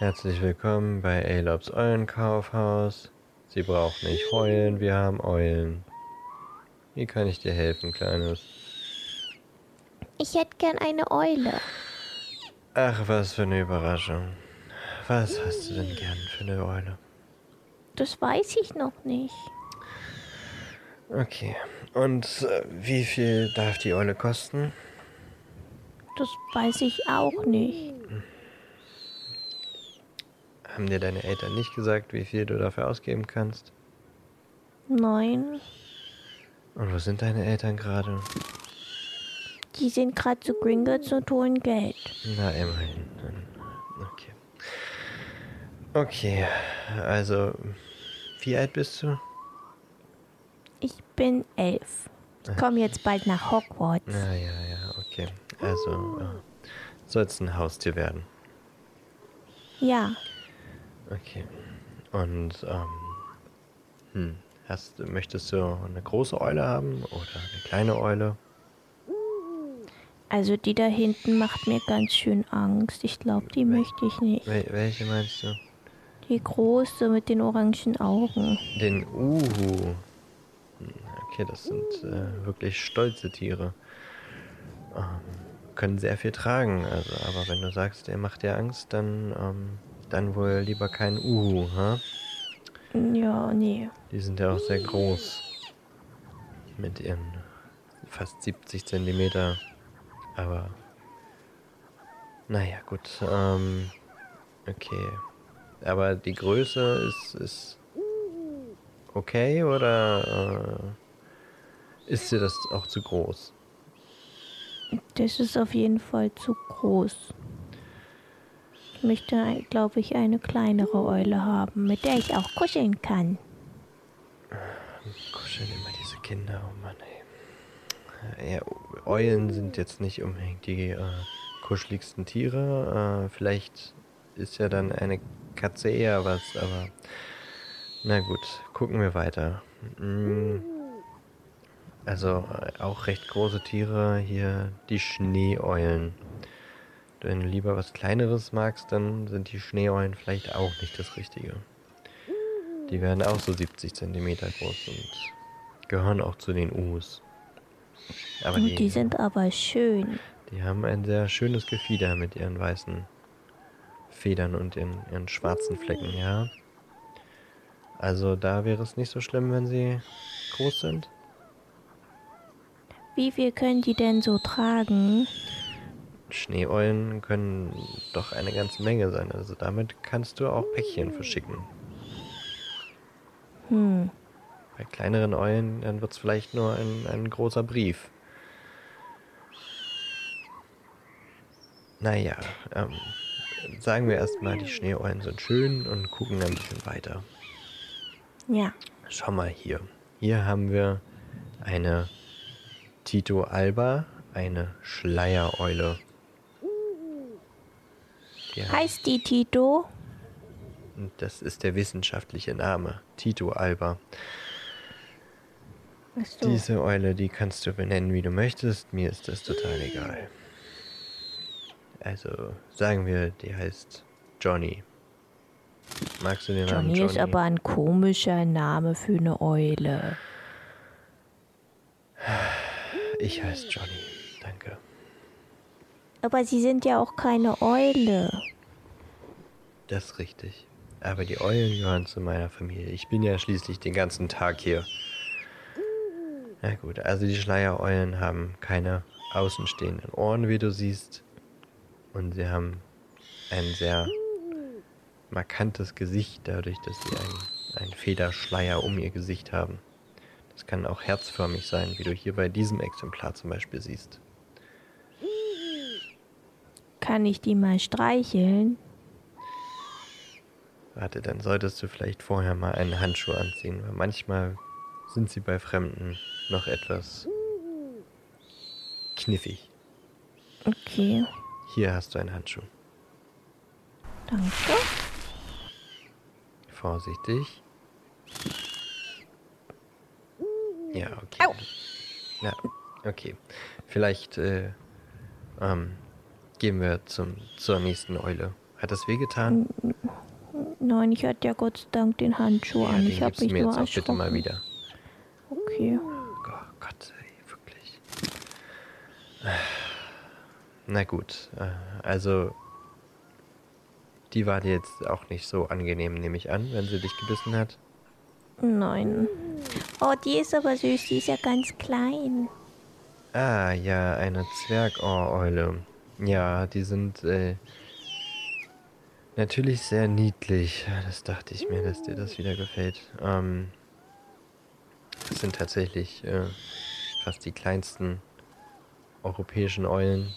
Herzlich willkommen bei Alobs Eulenkaufhaus. Sie braucht nicht heulen, wir haben Eulen. Wie kann ich dir helfen, Kleines? Ich hätte gern eine Eule. Ach, was für eine Überraschung. Was hast du denn gern für eine Eule? Das weiß ich noch nicht. Okay. Und äh, wie viel darf die Eule kosten? Das weiß ich auch nicht. Haben dir deine Eltern nicht gesagt, wie viel du dafür ausgeben kannst? Nein, Und wo sind deine Eltern gerade? die sind gerade zu Gringotts und holen Geld. Na, immerhin. Okay. Okay, also, wie alt bist du? Ich bin elf. Ich komme jetzt bald nach Hogwarts. Ja, ja, ja, okay. Also, äh, sollst ein Haustier werden. Ja, Okay. Und, ähm, hm, hast, möchtest du eine große Eule haben oder eine kleine Eule? also die da hinten macht mir ganz schön Angst. Ich glaube, die möchte ich nicht. Wel welche meinst du? Die große mit den orangen Augen. Den Uhu. Hm, Okay, das sind äh, wirklich stolze Tiere. Ähm, können sehr viel tragen, also, aber wenn du sagst, der macht dir Angst, dann, ähm, dann wohl lieber kein Uhu, ha? Ja, nee. Die sind ja auch sehr groß. Mit ihren fast 70 Zentimeter. Aber. Naja, gut. Ähm, okay. Aber die Größe ist, ist okay oder äh, ist dir das auch zu groß? Das ist auf jeden Fall zu groß. Möchte, glaube ich, eine kleinere Eule haben, mit der ich auch kuscheln kann. Kuscheln immer diese Kinder, oh Mann, ey. Ja, Eulen sind jetzt nicht unbedingt die äh, kuscheligsten Tiere. Äh, vielleicht ist ja dann eine Katze eher was, aber na gut, gucken wir weiter. Mm, Also äh, auch recht große Tiere hier, die Schneeeulen. Wenn du lieber was Kleineres magst, dann sind die Schneeeulen vielleicht auch nicht das Richtige. Die werden auch so 70 Zentimeter groß und gehören auch zu den Us. Aber Und die, die sind aber schön. die haben ein sehr schönes Gefieder mit ihren weißen Federn und ihren, ihren schwarzen Flecken, ja. Also da wäre es nicht so schlimm, wenn sie groß sind. Wie viel können die denn so tragen? Schneeeulen können doch eine ganze Menge sein. Also damit kannst du auch Päckchen verschicken. Hm, Bei kleineren Eulen, dann wird es vielleicht nur ein, ein großer Brief. Naja, ähm, sagen wir erstmal, die Schneeeulen sind schön und gucken ein bisschen weiter. ja. Schau mal hier. Hier haben wir eine Tito Alba, eine Schleiereule. Hat- Heißt die Tito? Und Das ist der wissenschaftliche Name. Tito Alba. So. Diese Eule, die kannst du benennen, wie du möchtest. Mir ist das total egal. Also, sagen wir, die heißt Johnny. Magst du den Namen Johnny Johnny? ist aber ein komischer Name für eine Eule. Ich heiße Johnny. Danke. Aber sie sind ja auch keine Eule. Das ist richtig. Aber die Eulen gehören zu meiner Familie. Ich bin ja schließlich den ganzen Tag hier. Na gut, also die Schleiereulen haben keine außenstehenden Ohren, wie du siehst. Und sie haben ein sehr markantes Gesicht, dadurch, dass sie einen, einen Federschleier um ihr Gesicht haben. Das kann auch herzförmig sein, wie du hier bei diesem Exemplar zum Beispiel siehst. Kann ich die mal streicheln? Warte, dann solltest du vielleicht vorher mal einen Handschuh anziehen, weil manchmal sind sie bei Fremden noch etwas kniffig. Okay, Hier hast du einen Handschuh. danke. Vorsichtig. Ja, okay. Au. Ja, okay. Vielleicht äh, ähm, gehen wir zum, zur nächsten Eule. Hat das wehgetan? Nein, ich hatte ja Gott sei Dank den Handschuh Ja, an. den Ich habe mich mir nur jetzt auch bitte mal wieder. Okay. Oh Gott, ey, wirklich. Na gut, äh, also die war dir jetzt auch nicht so angenehm, nehme ich an, wenn sie dich gebissen hat. Nein. Oh, die ist aber süß. Die ist ja ganz klein. Ah, ja, eine Zwergohreule. Ja, die sind äh, natürlich sehr niedlich. Das dachte ich mir, dass dir das wieder gefällt. Ähm, das sind tatsächlich äh, fast die kleinsten europäischen Eulen,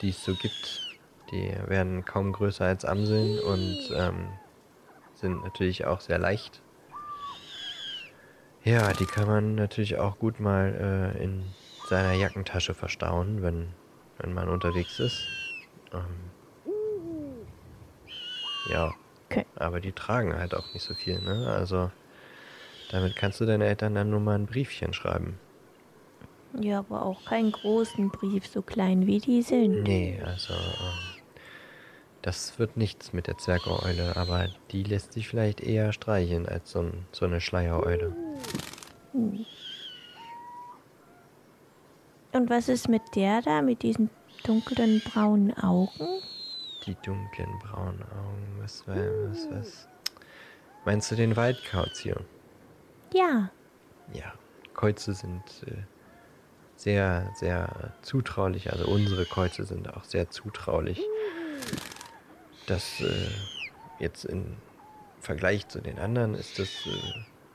die es so gibt. Die werden kaum größer als Amseln und ähm, sind natürlich auch sehr leicht. Ja, die kann man natürlich auch gut mal äh, in seiner Jackentasche verstauen, wenn, wenn man unterwegs ist. Ähm, ja, Okay. aber die tragen halt auch nicht so viel, ne? Also damit kannst du deinen Eltern dann nur mal ein Briefchen schreiben. Ja, aber auch keinen großen Brief, so klein wie die sind. Nee, also ähm, das wird nichts mit der Zwergeule, aber die lässt sich vielleicht eher streicheln als so, ein, so eine Schleiereule. Und was ist mit der da, mit diesen dunklen braunen Augen? Die dunklen braunen Augen, was, war- was, was? Meinst du den Waldkauz hier? Ja. Ja, Käuze sind äh, sehr, sehr zutraulich. Also unsere Käuze sind auch sehr zutraulich. Das äh, jetzt im Vergleich zu den anderen ist das äh,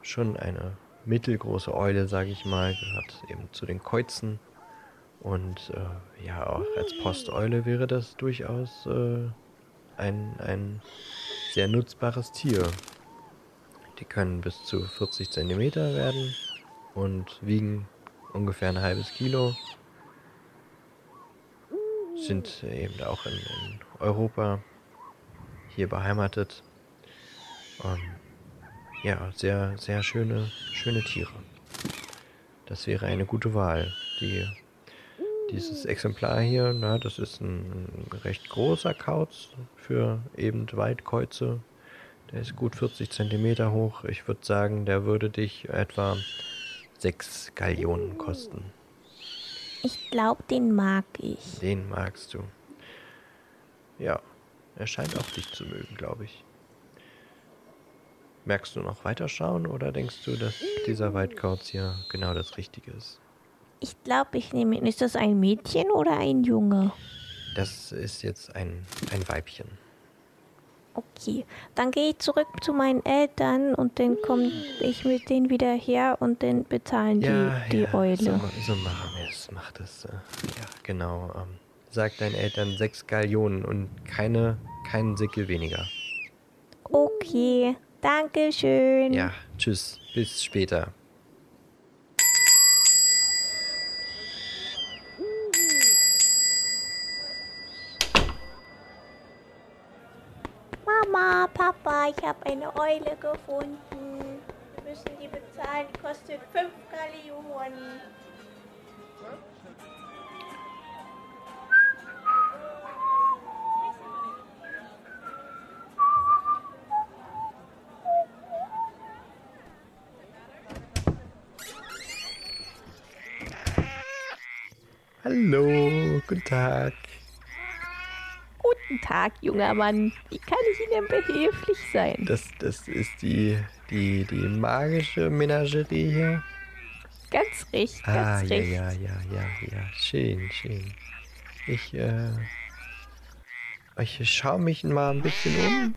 schon eine mittelgroße Eule, sage ich mal, gehört eben zu den Käuzen. Und äh, ja, auch als Posteule wäre das durchaus äh, ein, ein sehr nutzbares Tier. Die können bis zu 40 Zentimeter werden und wiegen ungefähr ein halbes Kilo. Sind eben auch in, in Europa hier beheimatet. Ähm, ja, sehr, sehr schöne, schöne Tiere. Das wäre eine gute Wahl. Die, dieses Exemplar hier, na, das ist ein recht großer Kauz für eben Waldkäuze. Der ist gut 40 Zentimeter hoch. Ich würde sagen, der würde dich etwa 6 Gallionen kosten. Ich glaube, den mag ich. Den magst du. Ja, er scheint auch dich zu mögen, glaube ich. Merkst du noch weiterschauen oder denkst du, dass dieser Waldkauz hier genau das Richtige ist? Ich glaube, ich nehme ihn. Ist das ein Mädchen oder ein Junge? Das ist jetzt ein, ein Weibchen. Okay, dann gehe ich zurück zu meinen Eltern und dann komme ich mit denen wieder her und dann bezahlen die die Eule. So, so machen wir es. Mach das. Äh, ja, genau. Ähm, sag deinen Eltern 6 Gallionen und keine, keinen Sickel weniger. Okay, danke schön. Ja, tschüss. Bis später. Papa, ich habe eine Eule gefunden. Wir müssen die bezahlen. Die kostet 5 Gallionen. Hallo, guten Tag. Guten Tag, junger Mann. Wie kann ich Ihnen behilflich sein? Das, das ist die, die, die magische Menagerie hier. Ganz recht, Ah, ganz ja, recht. ja, ja, ja, ja. Schön, schön. Ich, äh. Ich schaue mich mal ein bisschen um.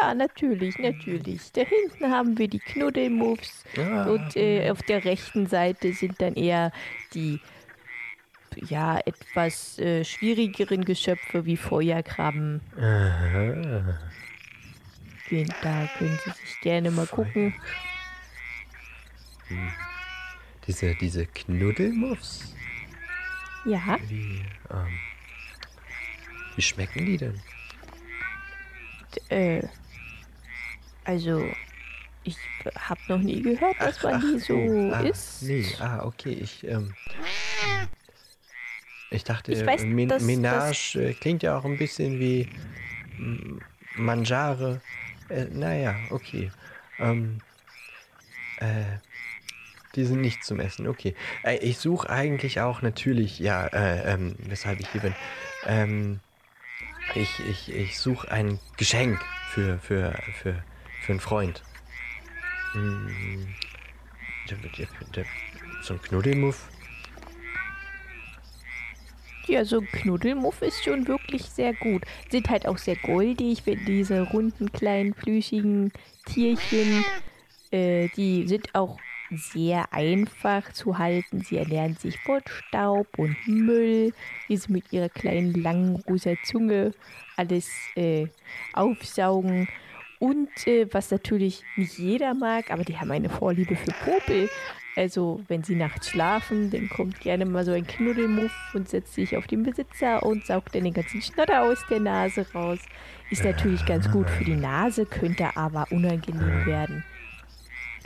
Ja, natürlich, natürlich. Da hinten haben wir die Knuddelmuffs Ah, und äh, auf der rechten Seite sind dann eher die ja etwas äh, schwierigeren Geschöpfe wie Feuerkrabben. aha. Da können Sie sich gerne mal gucken. Diese, diese Knuddelmuffs? Ja, Wie, ähm. Wie schmecken die denn? äh, also ich habe noch nie gehört, dass man die so oh, ah, isst. Nee, ah, okay, ich, ähm. Ich dachte, Ich weiß, Men dass- Menage äh, klingt ja auch ein bisschen wie mm, Mangiare. Äh, naja, okay. Ähm, äh, die sind nicht zum Essen, okay. Äh, ich suche eigentlich auch natürlich, ja, äh, ähm, weshalb ich hier bin. Ähm, ich ich, ich suche ein Geschenk für, für, für, für einen Freund. Der, so ein Knuddelmuff. Ja, so ein Knuddelmuff ist schon wirklich sehr gut. Sind halt auch sehr goldig, wenn diese runden, kleinen, plüschigen Tierchen, äh, die sind auch sehr einfach zu halten. Sie ernähren sich von Staub und Müll, wie sie mit ihrer kleinen, langen, rosa Zunge alles äh, aufsaugen. Und äh, was natürlich nicht jeder mag, aber die haben eine Vorliebe für Popel. Also, wenn sie nachts schlafen, dann kommt gerne mal so ein Knuddelmuff und setzt sich auf den Besitzer und saugt dann den ganzen Schnotter aus der Nase raus. Ist natürlich ganz gut für die Nase, könnte aber unangenehm werden.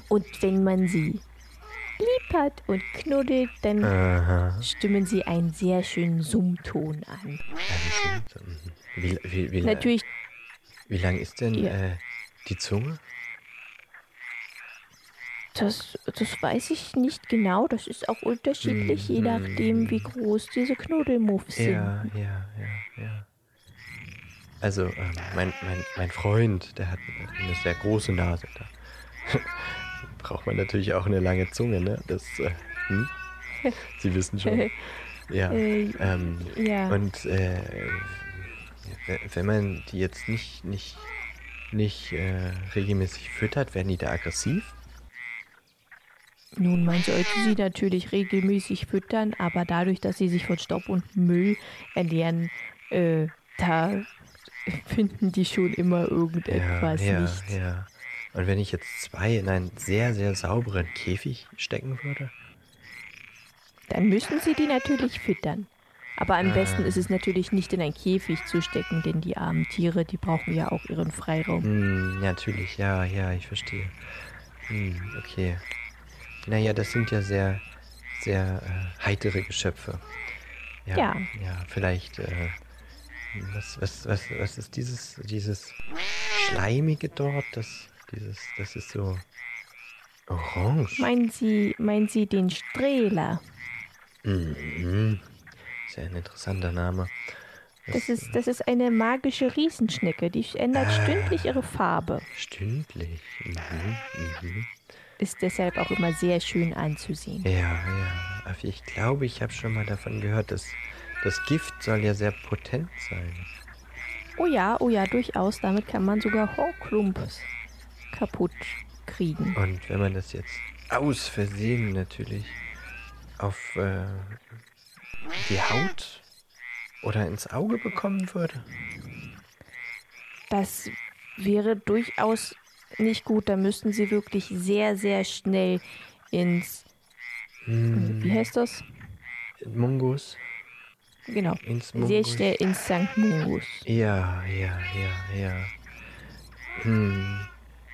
Und wenn man sie lieb hat und knuddelt, dann Aha. stimmen sie einen sehr schönen Summton an. Wie, wie, wie, Natürlich, wie lang ist denn Ja. äh, die Zunge? das, das weiß ich nicht genau. Das ist auch unterschiedlich, je nachdem, wie groß diese Knuddelmuffs sind. Ja, ja, ja, ja. Also, ähm, mein, mein, mein Freund, der hat eine sehr große Nase. Da braucht man natürlich auch eine lange Zunge, ne? Das, äh, hm? Sie wissen schon. Ja. Äh, Ähm, ja. Und äh, wenn man die jetzt nicht, nicht, nicht äh, regelmäßig füttert, werden die da aggressiv? Nun, man sollte sie natürlich regelmäßig füttern, aber dadurch, dass sie sich von Staub und Müll ernähren, äh, da finden die schon immer irgendetwas ja, nicht. ja. Und wenn ich jetzt zwei in einen sehr, sehr sauberen Käfig stecken würde? Dann müssen sie die natürlich füttern. Aber am besten ist es natürlich nicht in ein Käfig zu stecken, denn die armen Tiere, die brauchen ja auch ihren Freiraum. Hm, natürlich, ja, ja, ich verstehe. Hm, okay. Naja, das sind ja sehr, sehr äh, heitere Geschöpfe. Ja, Ja. ja vielleicht, äh, was, was, was, was ist dieses, dieses Schleimige dort? Das, dieses, das ist so orange. Meinen Sie, meinen Sie den Strehler? Mhm. Ein interessanter Name. Das ist, das ist eine magische Riesenschnecke, die ändert stündlich ihre Farbe. Stündlich. Mhm, mhm. Ist deshalb auch immer sehr schön anzusehen. Ja, ja. Aber ich glaube, ich habe schon mal davon gehört, dass das Gift soll ja sehr potent sein. Oh ja, oh ja, durchaus. Damit kann man sogar Horklumps kaputt kriegen. Und wenn man das jetzt aus Versehen natürlich auf äh, die Haut oder ins Auge bekommen würde. Das wäre durchaus nicht gut. Da müssten sie wirklich sehr, sehr schnell ins. Wie heißt das? Mungus. Genau. Ins Sehr Mungus. schnell ins St. Mungus. Ja, ja, ja, ja. Hm.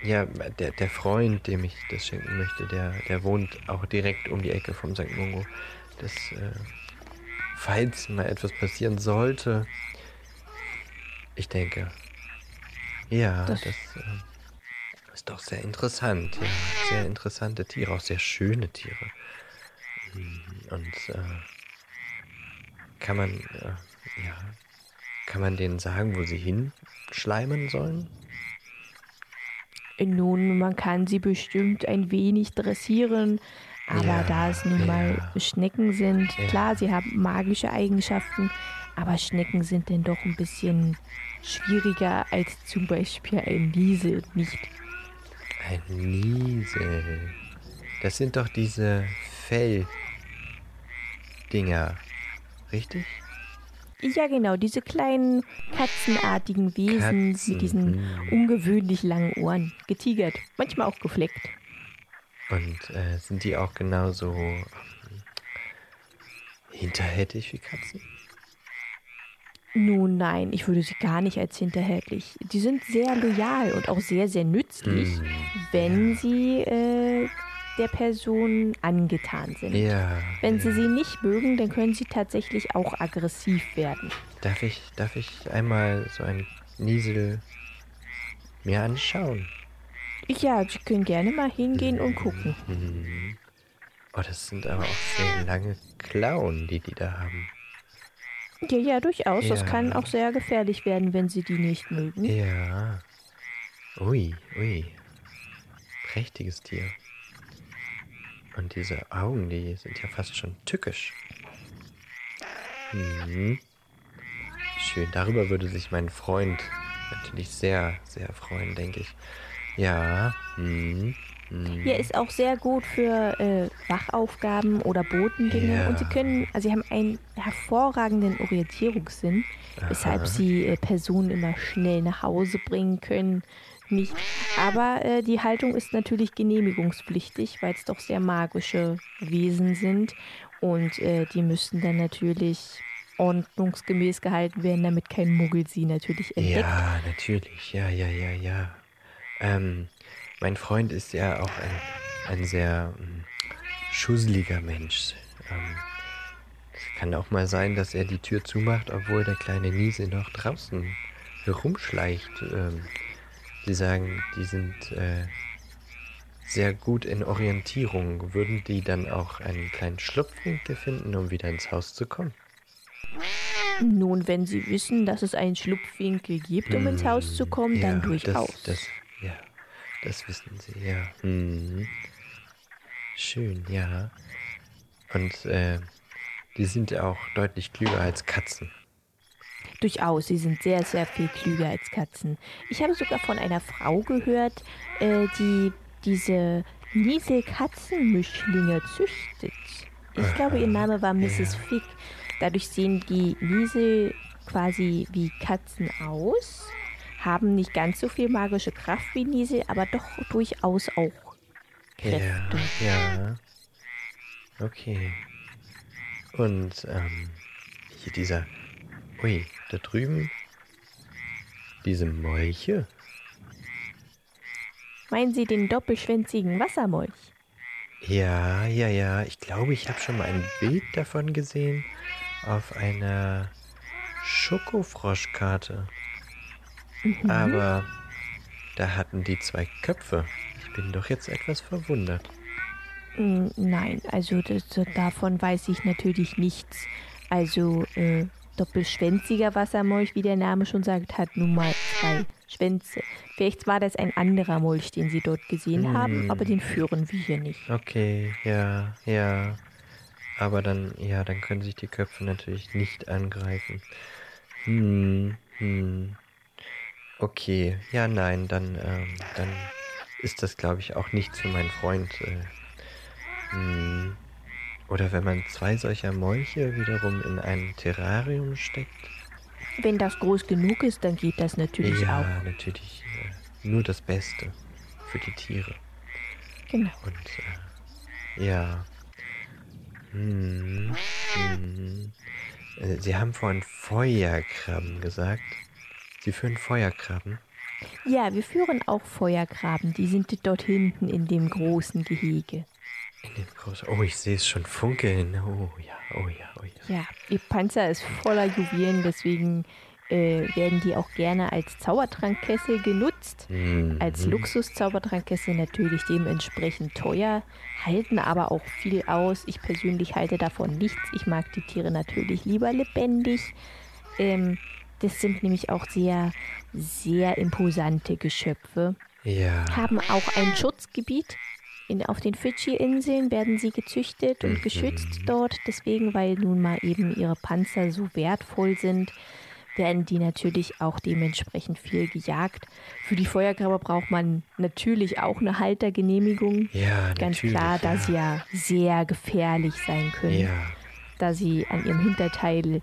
Ja, der, der Freund, dem ich das schenken möchte, der, der wohnt auch direkt um die Ecke vom St. Mungo. Das, äh, falls mal etwas passieren sollte, ich denke, ja, das, Das- äh, ist doch sehr interessant. Ja, sehr interessante Tiere, auch sehr schöne Tiere. Hm, Und äh, kann man, äh, ja, kann man denen sagen, wo sie hinschleimen sollen? Nun, man kann sie bestimmt ein wenig dressieren, aber Ja, da es nun mal ja. Schnecken sind, klar, sie haben magische Eigenschaften, aber Schnecken sind dann doch ein bisschen schwieriger als zum Beispiel ein Liesel, nicht? Ein Niesel. Das sind doch diese Fell-Dinger. Richtig? Ja, genau, diese kleinen katzenartigen Wesen Katzen, mit diesen hm. ungewöhnlich langen Ohren. Getigert, manchmal auch gefleckt. Und äh, sind die auch genauso ähm, hinterhältig wie Katzen? Nun, nein, ich würde sie gar nicht als hinterhältig. Die sind sehr loyal und auch sehr, sehr nützlich, Hm, wenn sie äh, der Person angetan sind. Ja. Wenn ja. Sie sie nicht mögen, dann können sie tatsächlich auch aggressiv werden. Darf ich, darf ich einmal so ein Niesel mir anschauen? Ja, Sie können gerne mal hingehen und gucken. Mhm. Oh, das sind aber auch sehr lange Klauen, die die da haben. Ja, ja, durchaus. Das Ja. kann auch sehr gefährlich werden, wenn Sie die nicht mögen. Ja. Ui, ui. Prächtiges Tier. Und diese Augen, die sind ja fast schon tückisch. Mhm. Schön. Darüber würde sich mein Freund natürlich sehr, sehr freuen, denke ich. Ja. Mhm. Mhm. Hier ist auch sehr gut für äh, Wachaufgaben oder Bodendinge. Ja. Und Sie können, also Sie haben einen hervorragenden Orientierungssinn, weshalb Aha. Sie äh, Personen immer schnell nach Hause bringen können. Nicht. Aber äh, die Haltung ist natürlich genehmigungspflichtig, weil es doch sehr magische Wesen sind. Und äh, die müssten dann natürlich ordnungsgemäß gehalten werden, damit kein Muggel sie natürlich entdeckt. Ja, natürlich. Ja, ja, ja, ja. Ähm, mein Freund ist ja auch ein, ein sehr ähm, schusseliger Mensch. Ähm, es kann auch mal sein, dass er die Tür zumacht, obwohl der kleine Niese noch draußen herumschleicht. Ähm, die sagen, die sind äh, sehr gut in Orientierung. Würden die dann auch einen kleinen Schlupfwinkel finden, um wieder ins Haus zu kommen? Nun, wenn Sie wissen, dass es einen Schlupfwinkel gibt, um ins Haus zu kommen, dann durchaus. Das, das, ja, das wissen Sie, ja. Hm. Schön, ja. Und äh, die sind auch deutlich klüger als Katzen. Durchaus, sie sind sehr, sehr viel klüger als Katzen. Ich habe sogar von einer Frau gehört, äh, die diese Niesel-Katzenmischlinge züchtet. Ich glaube, ihr Name war Mrs. ja. Fick. Dadurch sehen die Niesel quasi wie Katzen aus, haben nicht ganz so viel magische Kraft wie Niesel, aber doch durchaus auch Kräfte. Ja, ja. Okay. Und ähm, hier dieser. Ui, da drüben. Diese Molche. Meinen Sie den doppelschwänzigen Wassermolch? Ja, ja, ja. Ich glaube, ich habe schon mal ein Bild davon gesehen auf einer Schokofroschkarte. Aber da hatten die zwei Köpfe. Ich bin doch jetzt etwas verwundert. Mm, Nein, also das, davon weiß ich natürlich nichts. Also äh, doppelschwänziger Wassermolch, wie der Name schon sagt, hat nun mal zwei Schwänze. Vielleicht war das ein anderer Molch, den Sie dort gesehen haben, aber den führen wir hier nicht. Okay, ja, ja. Aber dann, ja, dann können sich die Köpfe natürlich nicht angreifen. Hm, hm. Okay, ja, nein, dann, ähm, dann ist das, glaube ich, auch nichts für meinen Freund. Äh, hm. Oder wenn man zwei solcher Molche wiederum in ein Terrarium steckt. Wenn das groß genug ist, dann geht das natürlich ja, auch. natürlich. Äh, nur das Beste für die Tiere. Genau. Und äh, ja. Hm, hm. Äh, Sie haben vorhin Feuerkrabben gesagt. Sie führen Feuerkrabben. Ja, wir führen auch Feuergraben. Die sind dort hinten in dem großen Gehege. In dem großen. Oh, ich sehe es schon funkeln. Oh ja, oh ja, oh ja. Ja, ihr Panzer ist voller Juwelen, deswegen äh, werden die auch gerne als Zaubertrankkessel genutzt. Mhm. Als Luxus-Zaubertrankkessel natürlich dementsprechend teuer, halten aber auch viel aus. Ich persönlich halte davon nichts. Ich mag die Tiere natürlich lieber lebendig. Ähm, das sind nämlich auch sehr, sehr imposante Geschöpfe. Ja. Haben auch ein Schutzgebiet. In, auf den Fidschi-Inseln werden sie gezüchtet und geschützt dort. Deswegen, weil nun mal eben ihre Panzer so wertvoll sind, werden die natürlich auch dementsprechend viel gejagt. Für die Feuergraber braucht man natürlich auch eine Haltergenehmigung. Ja, Ganz klar, da ja. sie ja sehr gefährlich sein können, Ja. da sie an ihrem Hinterteil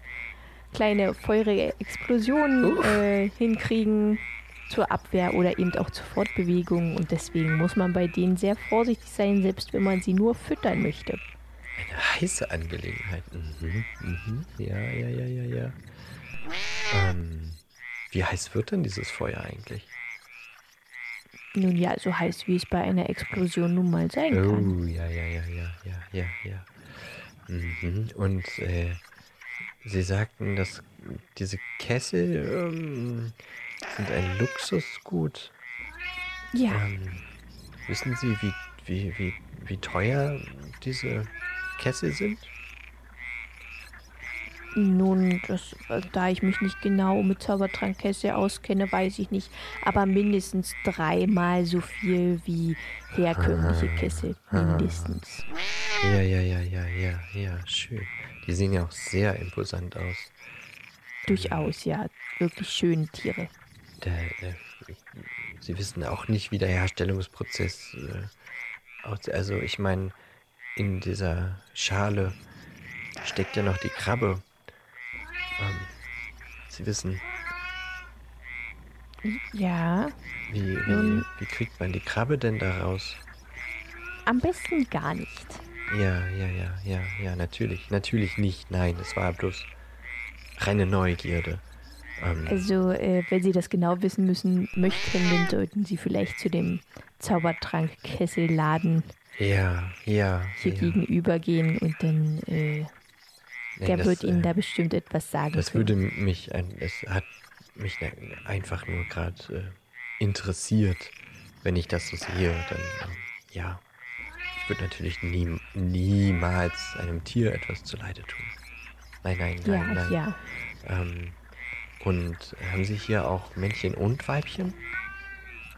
kleine feurige Explosionen äh, hinkriegen zur Abwehr oder eben auch zur Fortbewegung. Und deswegen muss man bei denen sehr vorsichtig sein, selbst wenn man sie nur füttern möchte. Eine heiße Angelegenheit. Mhm, mhm. Ja, ja, ja, ja, ja. Ähm, wie heiß wird denn dieses Feuer eigentlich? Nun ja, so heiß, wie es bei einer Explosion nun mal sein kann. Oh, ja, ja, ja, ja, ja, ja, ja. Mhm. Und äh, Sie sagten, dass diese Kessel ähm, sind ein Luxusgut. Ja, Ähm, wissen Sie, wie, wie, wie, wie teuer diese Kessel sind? nun, das, äh, da ich mich nicht genau mit Zaubertrankkessel auskenne, weiß ich nicht. Aber mindestens dreimal so viel wie herkömmliche Kessel. Mindestens. Ja, ja, ja, ja, ja, ja, schön. Die sehen ja auch sehr imposant aus. Durchaus, ja. Wirklich schöne Tiere. Der, der, Sie wissen auch nicht, wie der Herstellungsprozess äh, aussieht. Also ich meine, in dieser Schale steckt ja noch die Krabbe. Ähm, Sie wissen, Ja, wie, wie, wie kriegt man die Krabbe denn da raus? am besten gar nicht. Ja, ja, ja, ja, ja, natürlich. Natürlich nicht. Nein, es war bloß reine Neugierde. Ähm, Also, äh, wenn Sie das genau wissen müssen möchten, dann sollten Sie vielleicht zu dem Zaubertrankkesselladen ja, ja. hier ja. gegenüber gehen und dann, äh, Nee, der das, wird Ihnen äh, da bestimmt etwas sagen Das können. würde mich, ein, es hat mich ne- einfach nur gerade äh, interessiert, wenn ich das so sehe, dann ähm, ja. Ich würde natürlich nie, niemals einem Tier etwas zuleide tun. Nein, nein, nein, ja, nein. ja. Ähm, und haben Sie hier auch Männchen und Weibchen?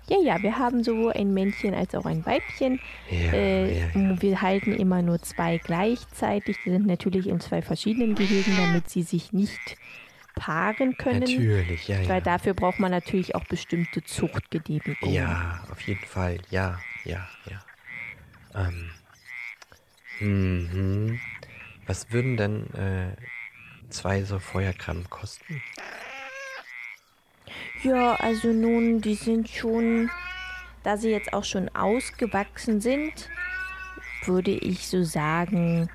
Ja, ja, wir haben sowohl ein Männchen als auch ein Weibchen. Ja, äh, ja, ja. Wir halten immer nur zwei gleichzeitig. Die sind natürlich in zwei verschiedenen Gehegen, damit sie sich nicht paaren können. Natürlich, ja, ja. Weil dafür braucht man natürlich auch bestimmte Zuchtgenehmigungen. Ja, auf jeden Fall. Ja, ja, ja. Ähm. Mhm. Was würden denn äh, zwei so Feuerkrabben kosten? Ja, also nun, die sind schon, da sie jetzt auch schon ausgewachsen sind, würde ich so sagen,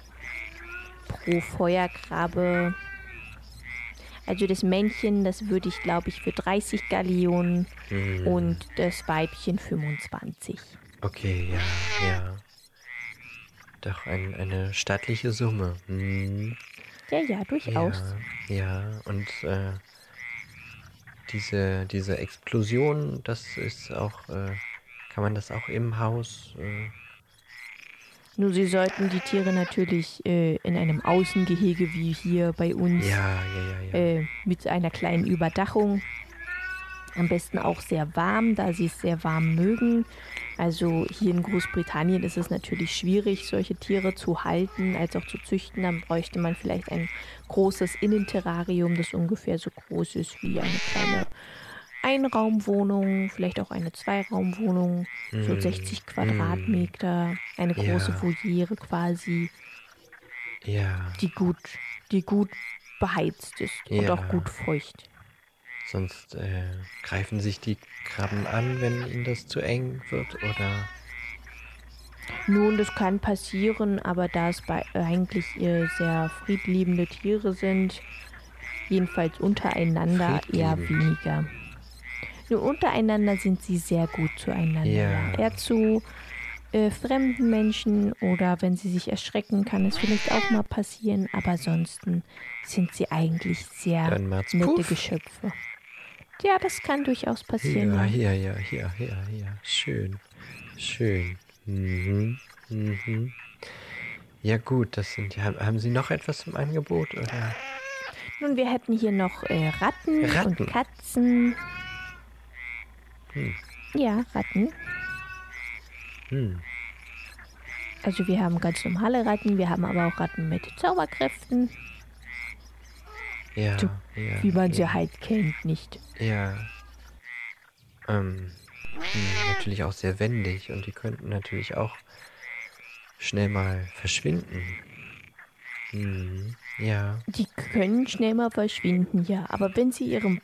pro Feuerkrabbe. Also das Männchen, das würde ich, glaube ich, für 30 Gallionen Hm, und das Weibchen 25. Okay, ja, ja. Doch ein, eine stattliche Summe. Hm, Ja, ja, durchaus. ja, ja. Und äh, diese, diese Explosion, das ist auch, äh, kann man das auch im Haus äh, Nur sie sollten die Tiere natürlich äh, in einem Außengehege wie hier bei uns Ja, ja, ja, äh, mit einer kleinen Überdachung. Am besten auch sehr warm, da sie es sehr warm mögen. Also hier in Großbritannien ist es natürlich schwierig, solche Tiere zu halten, als auch zu züchten. Dann bräuchte man vielleicht ein großes Innenterrarium, das ungefähr so groß ist wie eine kleine Einraumwohnung, vielleicht auch eine Zweiraumwohnung, so Mm, 60 Quadratmeter, eine große Ja. Voliere quasi, ja. die gut, die gut beheizt ist und Ja. auch gut feucht. Sonst äh, greifen sich die Krabben an, wenn ihnen das zu eng wird, oder? Nun, das kann passieren, aber da es bei eigentlich äh, sehr friedliebende Tiere sind, jedenfalls untereinander eher weniger. Nur untereinander sind sie sehr gut zueinander. Ja. Eher zu äh, fremden Menschen oder wenn sie sich erschrecken, kann es vielleicht auch mal passieren, aber ansonsten sind sie eigentlich sehr nette Puff. Geschöpfe. Ja, das kann durchaus passieren. Ja, Ja, ja, ja, ja, ja. Schön. Schön. Mhm. Mhm. Ja gut, das sind ja. Haben Sie noch etwas im Angebot? Oder? Nun, wir hätten hier noch äh, Ratten, Ratten. und Katzen. Hm. Ja, Ratten. Hm. Also wir haben ganz normale Ratten, wir haben aber auch Ratten mit Zauberkräften, Ja, So, ja. wie man sie ja, halt kennt, nicht? Ja. Ähm, hm, natürlich auch sehr wendig und die könnten natürlich auch schnell mal verschwinden. Hm, ja. Die können schnell mal verschwinden, ja. Aber wenn sie ihrem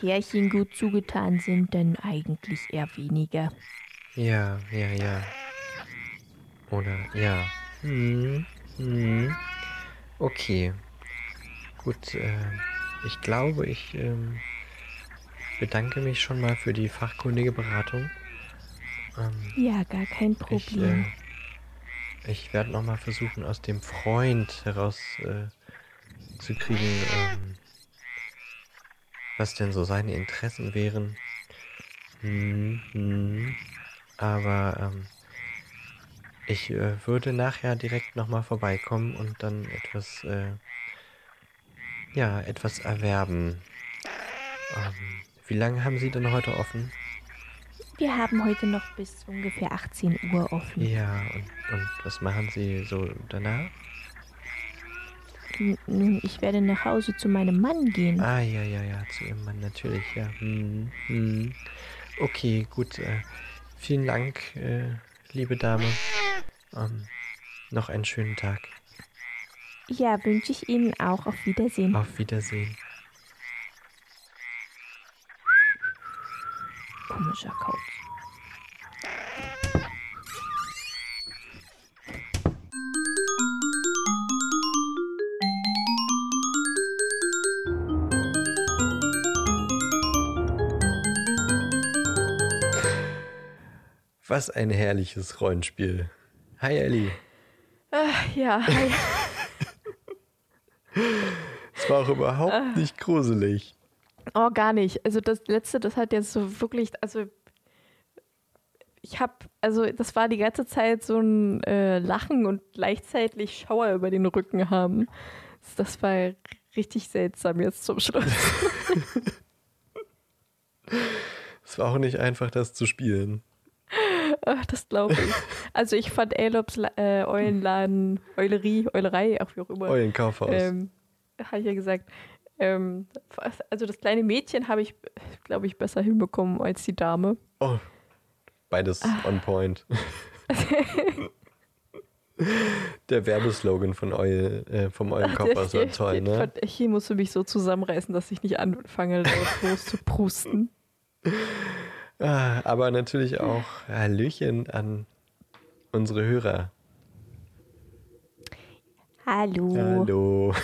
Härchen gut zugetan sind, dann eigentlich eher weniger. Ja, ja, ja. Oder, ja. Hm, hm. Okay. Gut, äh, ich glaube, ich ähm, bedanke mich schon mal für die fachkundige Beratung. Ähm, Ja, gar kein ich Problem. äh, ich werde nochmal versuchen, aus dem Freund heraus äh, zu kriegen, ähm, was denn so seine Interessen wären. Hm, hm. Aber ähm, ich äh, würde nachher direkt nochmal vorbeikommen und dann etwas, äh, ja, etwas erwerben. Ähm, wie lange haben Sie denn heute offen? Wir haben heute noch bis ungefähr 18 Uhr offen. Ja, und, und was machen Sie so danach? Nun, ich werde nach Hause zu meinem Mann gehen. Ah, ja, ja, ja, zu Ihrem Mann, natürlich, ja. Hm, hm. Okay, gut. Äh, vielen Dank, äh, liebe Dame. Ähm, noch einen schönen Tag. Ja, wünsche ich Ihnen auch. Auf Wiedersehen. Auf Wiedersehen. Komischer Kauz. Was ein herrliches Rollenspiel. Hi, Ellie. Ja, hi. Es war auch überhaupt nicht gruselig. Oh, gar nicht. Also das letzte, das hat jetzt so wirklich, also ich habe, also das war die ganze Zeit so ein äh, Lachen und gleichzeitig Schauer über den Rücken haben. Das war richtig seltsam jetzt zum Schluss. Es war auch nicht einfach, das zu spielen. Ach, das glaube ich. Also ich fand Alops La- äh, Eulenladen, Eulerie, Eulerei, auch wie auch immer. Eulen Kaufhaus. Ähm, habe ich ja gesagt. Ähm, also das kleine Mädchen habe ich, glaube ich, besser hinbekommen als die Dame. Oh, beides on point. Der Werbeslogan von Eul, äh, vom Eulenkaufhaus war toll, ne? Ich musste mich so zusammenreißen, dass ich nicht anfange, los zu prusten. Ah, aber natürlich auch Hallöchen an unsere Hörer. Hallo. Hallo.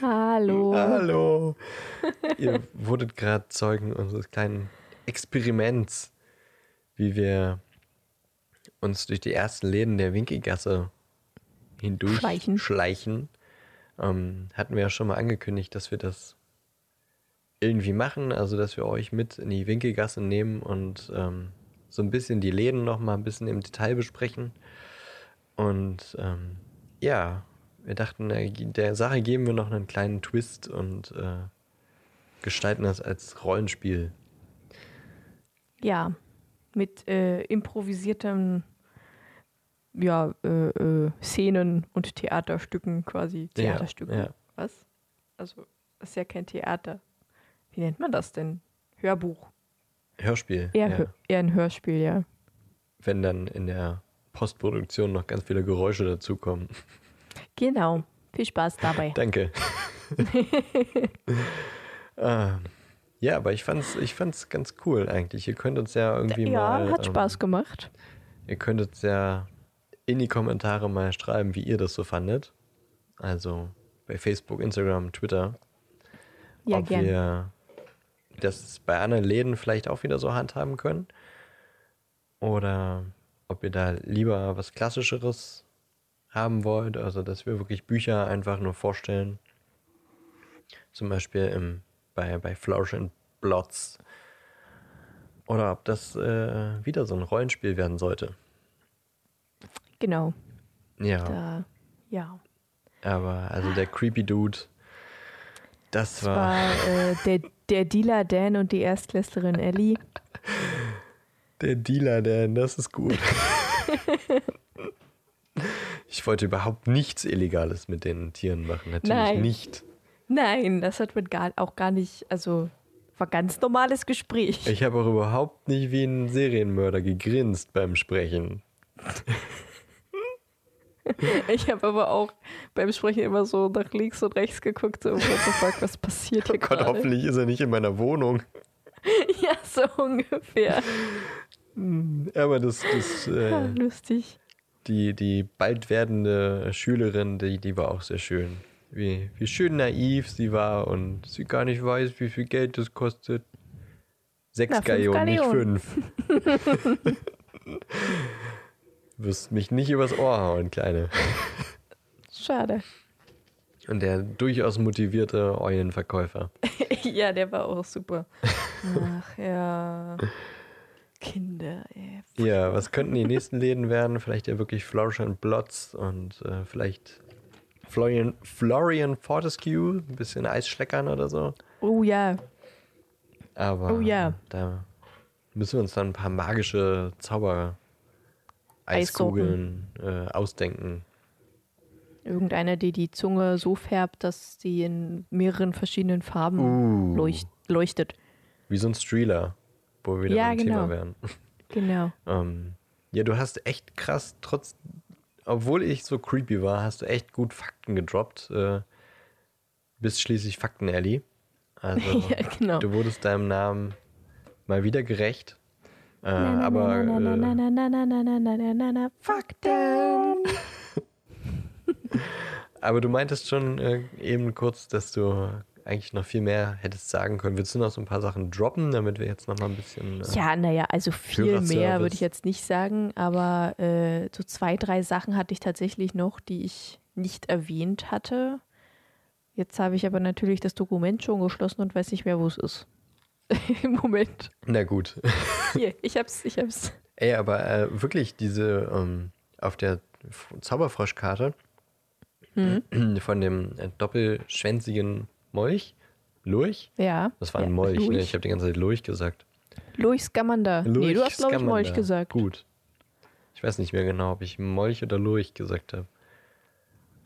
Hallo. Hallo. Ihr wurdet gerade Zeugen unseres kleinen Experiments, wie wir uns durch die ersten Läden der Winkelgasse hindurch Schleichen. schleichen. Ähm, hatten wir ja schon mal angekündigt, dass wir das irgendwie machen, also dass wir euch mit in die Winkelgasse nehmen und ähm, so ein bisschen die Läden noch mal ein bisschen im Detail besprechen. Und ähm, ja, wir dachten, der Sache geben wir noch einen kleinen Twist und äh, gestalten das als Rollenspiel. Ja, mit äh, improvisierten ja, äh, äh, Szenen und Theaterstücken quasi. Ja, Theaterstücken. ja. Was? Also, das ist ja kein Theater. Wie nennt man das denn? Hörbuch. Hörspiel. Eher, ja. Eher ein Hörspiel, ja. Wenn dann in der Postproduktion noch ganz viele Geräusche dazukommen. Genau. Viel Spaß dabei. Danke. ah, ja, aber ich fand's, ich fand's ganz cool eigentlich. Ihr könnt uns ja irgendwie ja, mal. hat Spaß ähm, gemacht. Ihr könnt uns ja in die Kommentare mal schreiben, wie ihr das so fandet. Also bei Facebook, Instagram, Twitter. Ja, ob gern. wir das bei anderen Läden vielleicht auch wieder so handhaben können. Oder ob ihr da lieber was Klassischeres haben wollt. Also, dass wir wirklich Bücher einfach nur vorstellen. Zum Beispiel im, bei, bei Flourish and Blots. Oder ob das äh, wieder so ein Rollenspiel werden sollte. Genau. Ja, Da, ja. aber also der Creepy Dude, das, Das war. war äh, der, der Dealer Dan und die Erstklässlerin Ellie. Der Dealer, der, das ist gut. ich wollte überhaupt nichts Illegales mit den Tieren machen. Natürlich Nein. nicht. Nein, das hat man gar, auch gar nicht, also war ganz normales Gespräch. Ich habe auch überhaupt nicht wie ein Serienmörder gegrinst beim Sprechen. Ich habe aber auch beim Sprechen immer so nach links und rechts geguckt, so, what the fuck, was passiert Oh hier Gott, gerade? hoffentlich ist er nicht in meiner Wohnung. Ja, so ungefähr. Aber das, Ja, äh, lustig. die, die bald werdende Schülerin, die, die war auch sehr schön. Wie, wie schön naiv sie war und sie gar nicht weiß, wie viel Geld das kostet. Sechs Na, fünf Galeonen, nicht fünf. Wirst mich nicht übers Ohr hauen, Kleine. Schade. Und der durchaus motivierte Eulenverkäufer. ja, der war auch super. Ach ja. Kinder, ey. Ja, was könnten die nächsten Läden werden? Vielleicht ja wirklich Flourish and Blots und äh, vielleicht Florian, Florian Fortescue, ein bisschen Eisschleckern oder so. Oh ja. Aber Oh ja. da müssen wir uns dann ein paar magische Zauber Eiskugeln äh, ausdenken. Irgendeiner, die die Zunge so färbt, dass sie in mehreren verschiedenen Farben Uh. leucht, leuchtet. Wie so ein Streeler, wo wir wieder Ja, beim genau. Thema wären. Genau. Ähm, ja, du hast echt krass, trotz, obwohl ich so creepy war, hast du echt gut Fakten gedroppt. Äh, bist schließlich Fakten-Ellie. Also, ja, genau. du wurdest deinem Namen mal wieder gerecht. Äh, Na, na, aber na, na, na, äh, na, na, na, na, na, na, na, na, na, Fakten. Aber du meintest schon äh, eben kurz, dass du eigentlich noch viel mehr hättest sagen können. Willst du noch so ein paar Sachen droppen, damit wir jetzt noch mal ein bisschen. Äh, Ja, naja, also viel mehr würde ich jetzt nicht sagen, aber äh, so zwei, drei Sachen hatte ich tatsächlich noch, die ich nicht erwähnt hatte. Jetzt habe ich aber natürlich das Dokument schon geschlossen und weiß nicht mehr, wo es ist. Im Moment. Na gut. Hier, ich hab's, ich hab's. Ey, aber äh, wirklich diese ähm, auf der Zauberfroschkarte Hm? von dem äh, doppelschwänzigen Molch, Lurch? Ja. Das war ein ja, Molch, ne? Lurch. Ich habe die ganze Zeit Lurch gesagt. Lurch Scamander. nee, du hast, glaube ich, Molch gesagt. Gut. Ich weiß nicht mehr genau, ob ich Molch oder Lurch gesagt habe.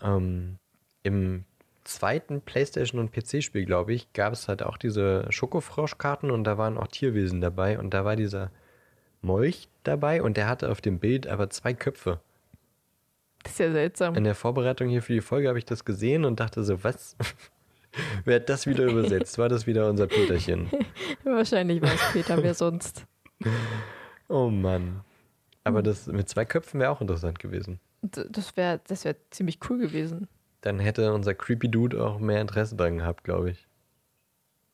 Ähm, Im zweiten Playstation- und PC-Spiel, glaube ich, gab es halt auch diese Schokofroschkarten und da waren auch Tierwesen dabei und da war dieser Molch dabei und der hatte auf dem Bild aber zwei Köpfe. Das ist ja seltsam. In der Vorbereitung hier für die Folge habe ich das gesehen und dachte so, was? Wer hat das wieder übersetzt? War das wieder unser Peterchen? Wahrscheinlich war es Peter, wer sonst. Oh Mann. Aber das mit zwei Köpfen wäre auch interessant gewesen. Das wäre das wär ziemlich cool gewesen. Dann hätte unser Creepy Dude auch mehr Interesse dran gehabt, glaube ich.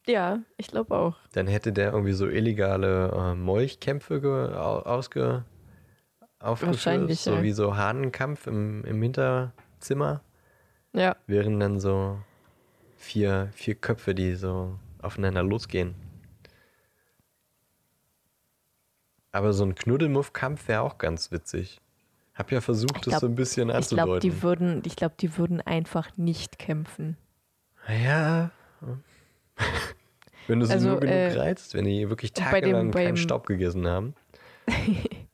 Ja, ich glaube auch. Dann hätte der irgendwie so illegale äh, Molchkämpfe ge- au- ausge aufgeführt, Wahrscheinlich, so ja. wie so Hahnenkampf im, im Hinterzimmer, Ja. wären dann so vier, vier Köpfe, die so aufeinander losgehen. Aber so ein Knuddelmuff-Kampf wäre auch ganz witzig. Hab ja versucht, Ich das glaub- so ein bisschen Ich glaube, anzudeuten. die würden, ich glaube, die würden einfach nicht kämpfen. Ja. Wenn du sie Also, nur genug äh, reizt, wenn die wirklich dem- tagelang keinen beim- Staub gegessen haben.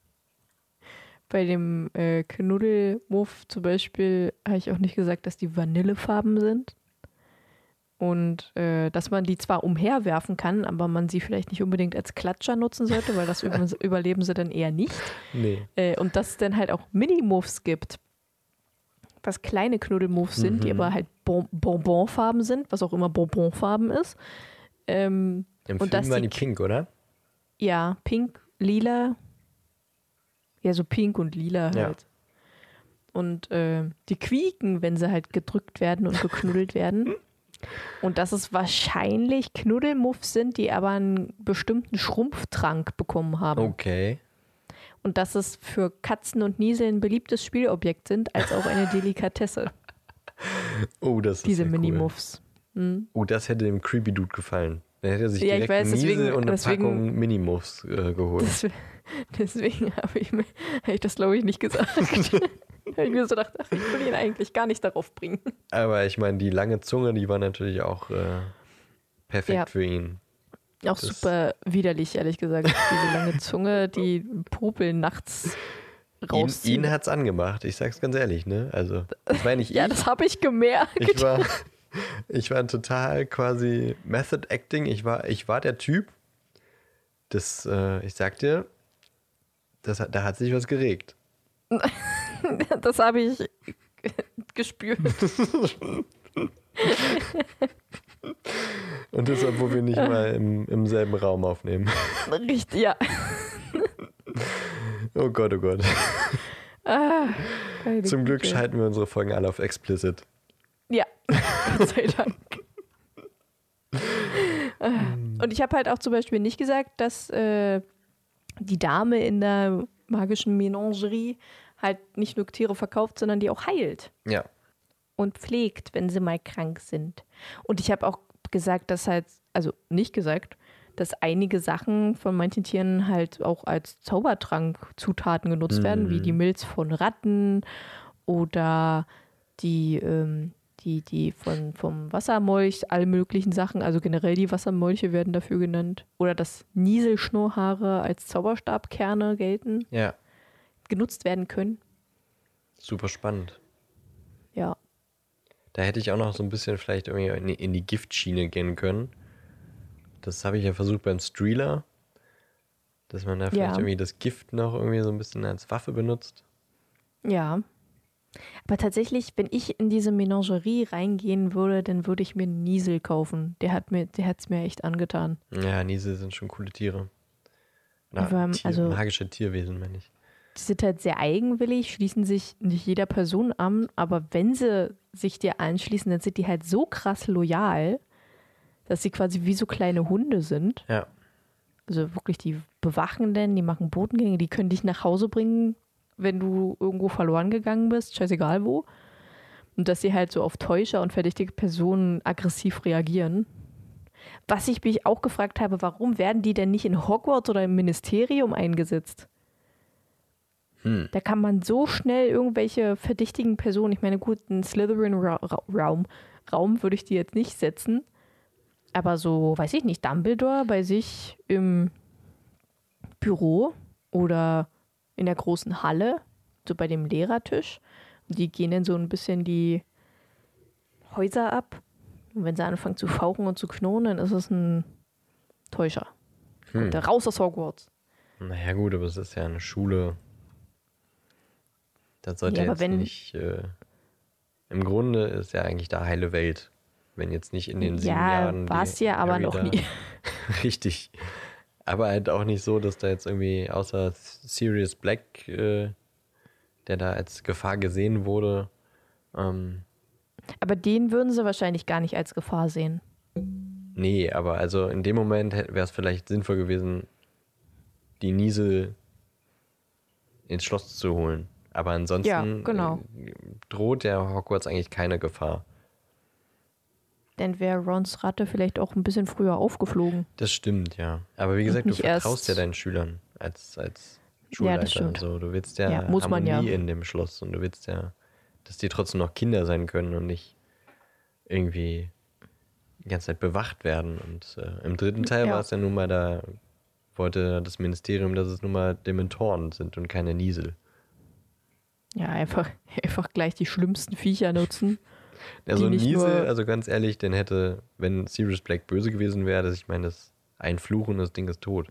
Bei dem äh, Knuddelmuff zum Beispiel habe ich auch nicht gesagt, dass die Vanillefarben sind. Und äh, dass man die zwar umherwerfen kann, aber man sie vielleicht nicht unbedingt als Klatscher nutzen sollte, weil das über überleben sie dann eher nicht. Nee. Äh, und dass es dann halt auch Mini-Muffs gibt, was kleine Knuddelmuffs sind, die Mhm. aber halt bon Bonbonfarben sind, was auch immer Bonbonfarben ist. Ähm, Im Und Film waren die pink, oder? ja, pink, lila. Ja, so pink und lila Ja. halt. Und äh, die quieken, wenn sie halt gedrückt werden und geknuddelt werden. Und dass es wahrscheinlich Knuddelmuffs sind, die aber einen bestimmten Schrumpftrank bekommen haben. Okay. Und dass es für Katzen und Niesel ein beliebtes Spielobjekt sind, als auch eine Delikatesse, Oh, das ist diese Minimuffs. Hm. Cool. Oh, das hätte dem Creepy Dude gefallen. Dann hätte er sich Ja, direkt weiß, einen deswegen- Niesel und eine deswegen- Packung Minimuffs äh, geholt. Das, deswegen habe ich, mir- hab ich das, glaube ich, nicht gesagt. habe ich mir so gedacht, ach, ich will ihn eigentlich gar nicht darauf bringen. Aber ich meine, die lange Zunge, die war natürlich auch äh, perfekt Ja. für ihn. Auch Das- super widerlich, ehrlich gesagt. Diese lange Zunge, die Popel nachts Ihn, rausziehen. ihn hat's angemacht, ich sag's ganz ehrlich, ne? Also, das war nicht ja, ich. das habe ich gemerkt. Ich war, ich war total quasi Method Acting. Ich war, ich war der Typ, das, äh, ich sag dir, das, da hat sich was geregt. Das habe ich gespürt. Und das, obwohl wir nicht mal im, im selben Raum aufnehmen. Richtig, ja. Oh Gott, oh Gott. Ah, Zum Glück schalten wir unsere Folgen alle auf explicit. Ja, Gott sei Dank. Ah, Und ich habe halt auch zum Beispiel nicht gesagt, dass äh, die Dame in der magischen Menagerie halt nicht nur Tiere verkauft, sondern die auch heilt Ja. und pflegt, wenn sie mal krank sind. Und ich habe auch gesagt, dass halt, also nicht gesagt, dass einige Sachen von manchen Tieren halt auch als Zaubertrank-Zutaten genutzt werden, wie die Milz von Ratten oder die, ähm, die, die von, vom Wassermolch, alle möglichen Sachen, also generell die Wassermolche werden dafür genannt. Oder dass Nieselschnurrhaare als Zauberstabkerne gelten, Ja. Genutzt werden können. Super spannend. Ja. Da hätte ich auch noch so ein bisschen vielleicht irgendwie in die, in die Giftschiene gehen können. Das habe ich ja versucht beim Streeler. Dass man da vielleicht Ja. irgendwie das Gift noch irgendwie so ein bisschen als Waffe benutzt. Ja. Aber tatsächlich, wenn ich in diese Menagerie reingehen würde, dann würde ich mir einen Niesel kaufen. Der hat mir, der hat's mir echt angetan. Ja, Niese sind schon coole Tiere. Na, allem, Tier, also- magische Tierwesen, meine ich. Die sind halt sehr eigenwillig, schließen sich nicht jeder Person an, aber wenn sie sich dir anschließen, dann sind die halt so krass loyal, dass sie quasi wie so kleine Hunde sind. Ja. Also wirklich die Bewachenden, die machen Botengänge, die können dich nach Hause bringen, wenn du irgendwo verloren gegangen bist, scheißegal wo. Und dass sie halt so auf Täuscher und verdächtige Personen aggressiv reagieren. Was ich mich auch gefragt habe, warum werden die denn nicht in Hogwarts oder im Ministerium eingesetzt? Hm. Da kann man so schnell irgendwelche verdächtigen Personen, ich meine, gut, einen Slytherin-Raum Raum würde ich die jetzt nicht setzen, aber so, weiß ich nicht, Dumbledore bei sich im Büro oder in der großen Halle, so bei dem Lehrertisch. Die gehen dann so ein bisschen die Häuser ab. Und wenn sie anfangen zu fauchen und zu knurren, dann ist es ein Täuscher. Hm. Kommt der raus aus Hogwarts. Naja, gut, aber es ist ja eine Schule. Das sollte Ja, jetzt wenn- nicht. Äh, Im Grunde ist ja eigentlich da heile Welt. Wenn jetzt nicht in den sieben Ja, Jahren. die war es ja, aber noch nie. Richtig. Aber halt auch nicht so, dass da jetzt irgendwie außer Sirius Black, äh, der da als Gefahr gesehen wurde, ähm, Aber den würden sie wahrscheinlich gar nicht als Gefahr sehen. Nee, aber also in dem Moment wäre es vielleicht sinnvoll gewesen, die Niesel ins Schloss zu holen. Aber ansonsten Ja, genau. äh, droht der Hogwarts eigentlich keine Gefahr. Dann wäre Rons Ratte vielleicht auch ein bisschen früher aufgeflogen. Das stimmt, ja. Aber wie gesagt, du vertraust ja deinen Schülern als, als Ja, Schulleiter. das stimmt. So, du willst ja, Ja, muss man Harmonie ja. in dem Schloss und du willst ja, dass die trotzdem noch Kinder sein können und nicht irgendwie die ganze Zeit bewacht werden. Und äh, im dritten Teil Ja. war es ja nun mal, da wollte das Ministerium, dass es nun mal Dementoren sind und keine Niesel. Ja, einfach, einfach gleich die schlimmsten Viecher nutzen. Ja, so ein nur- also ganz ehrlich, den hätte, wenn Sirius Black böse gewesen wäre, dass ich meine, das ein Fluch und das Ding ist tot.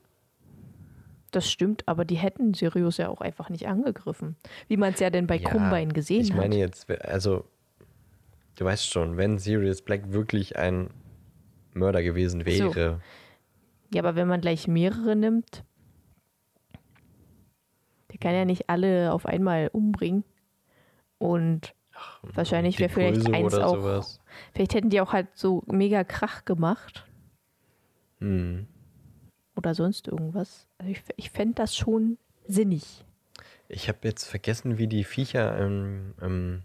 Das stimmt, aber die hätten Sirius ja auch einfach nicht angegriffen. Wie man es ja denn bei Krummbein gesehen ich meine hat. jetzt, also, du weißt schon, wenn Sirius Black wirklich ein Mörder gewesen wäre, Ja, aber wenn man gleich mehrere nimmt, der kann ja nicht alle auf einmal umbringen. Und wahrscheinlich wäre vielleicht eins auch. sowas. Vielleicht hätten die auch halt so mega Krach gemacht Hm. oder sonst irgendwas. Also ich, ich fände das schon sinnig. Ich habe jetzt vergessen, wie die Viecher im, im,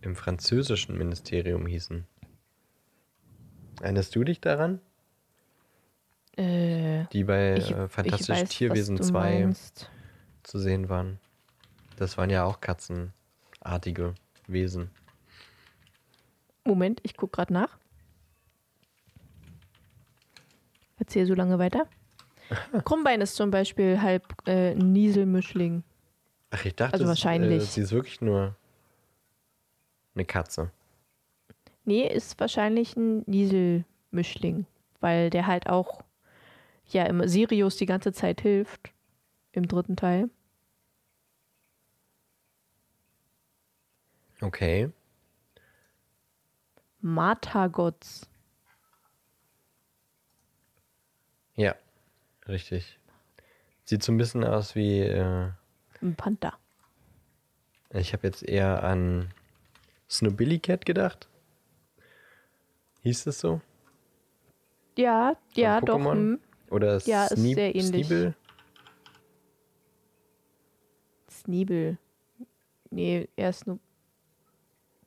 im französischen Ministerium hießen. Erinnerst du dich daran? Äh, Die bei ich, äh, ich Fantastisch weiß, Tierwesen was du 2 meinst. Zu sehen waren. Das waren ja auch katzenartige Wesen. Moment, ich gucke gerade nach. Erzähl so lange weiter. Krummbein ist zum Beispiel halb äh, ein Nieselmischling. Ach, ich dachte, Also es- wahrscheinlich. Äh, sie ist wirklich nur eine Katze. Nee, ist wahrscheinlich ein Nieselmischling, weil der halt auch ja immer Sirius die ganze Zeit hilft im dritten Teil. Okay. Martagots. Ja, richtig. Sieht so ein bisschen aus wie. Äh, Ein Panther. ich habe jetzt eher an Snobilly Cat gedacht. Hieß es so? Ja, ja, doch. Hm. Oder Ja, ist Sneeb- sehr ähnlich. Sneebel? Sneebel. Nee, erst nur.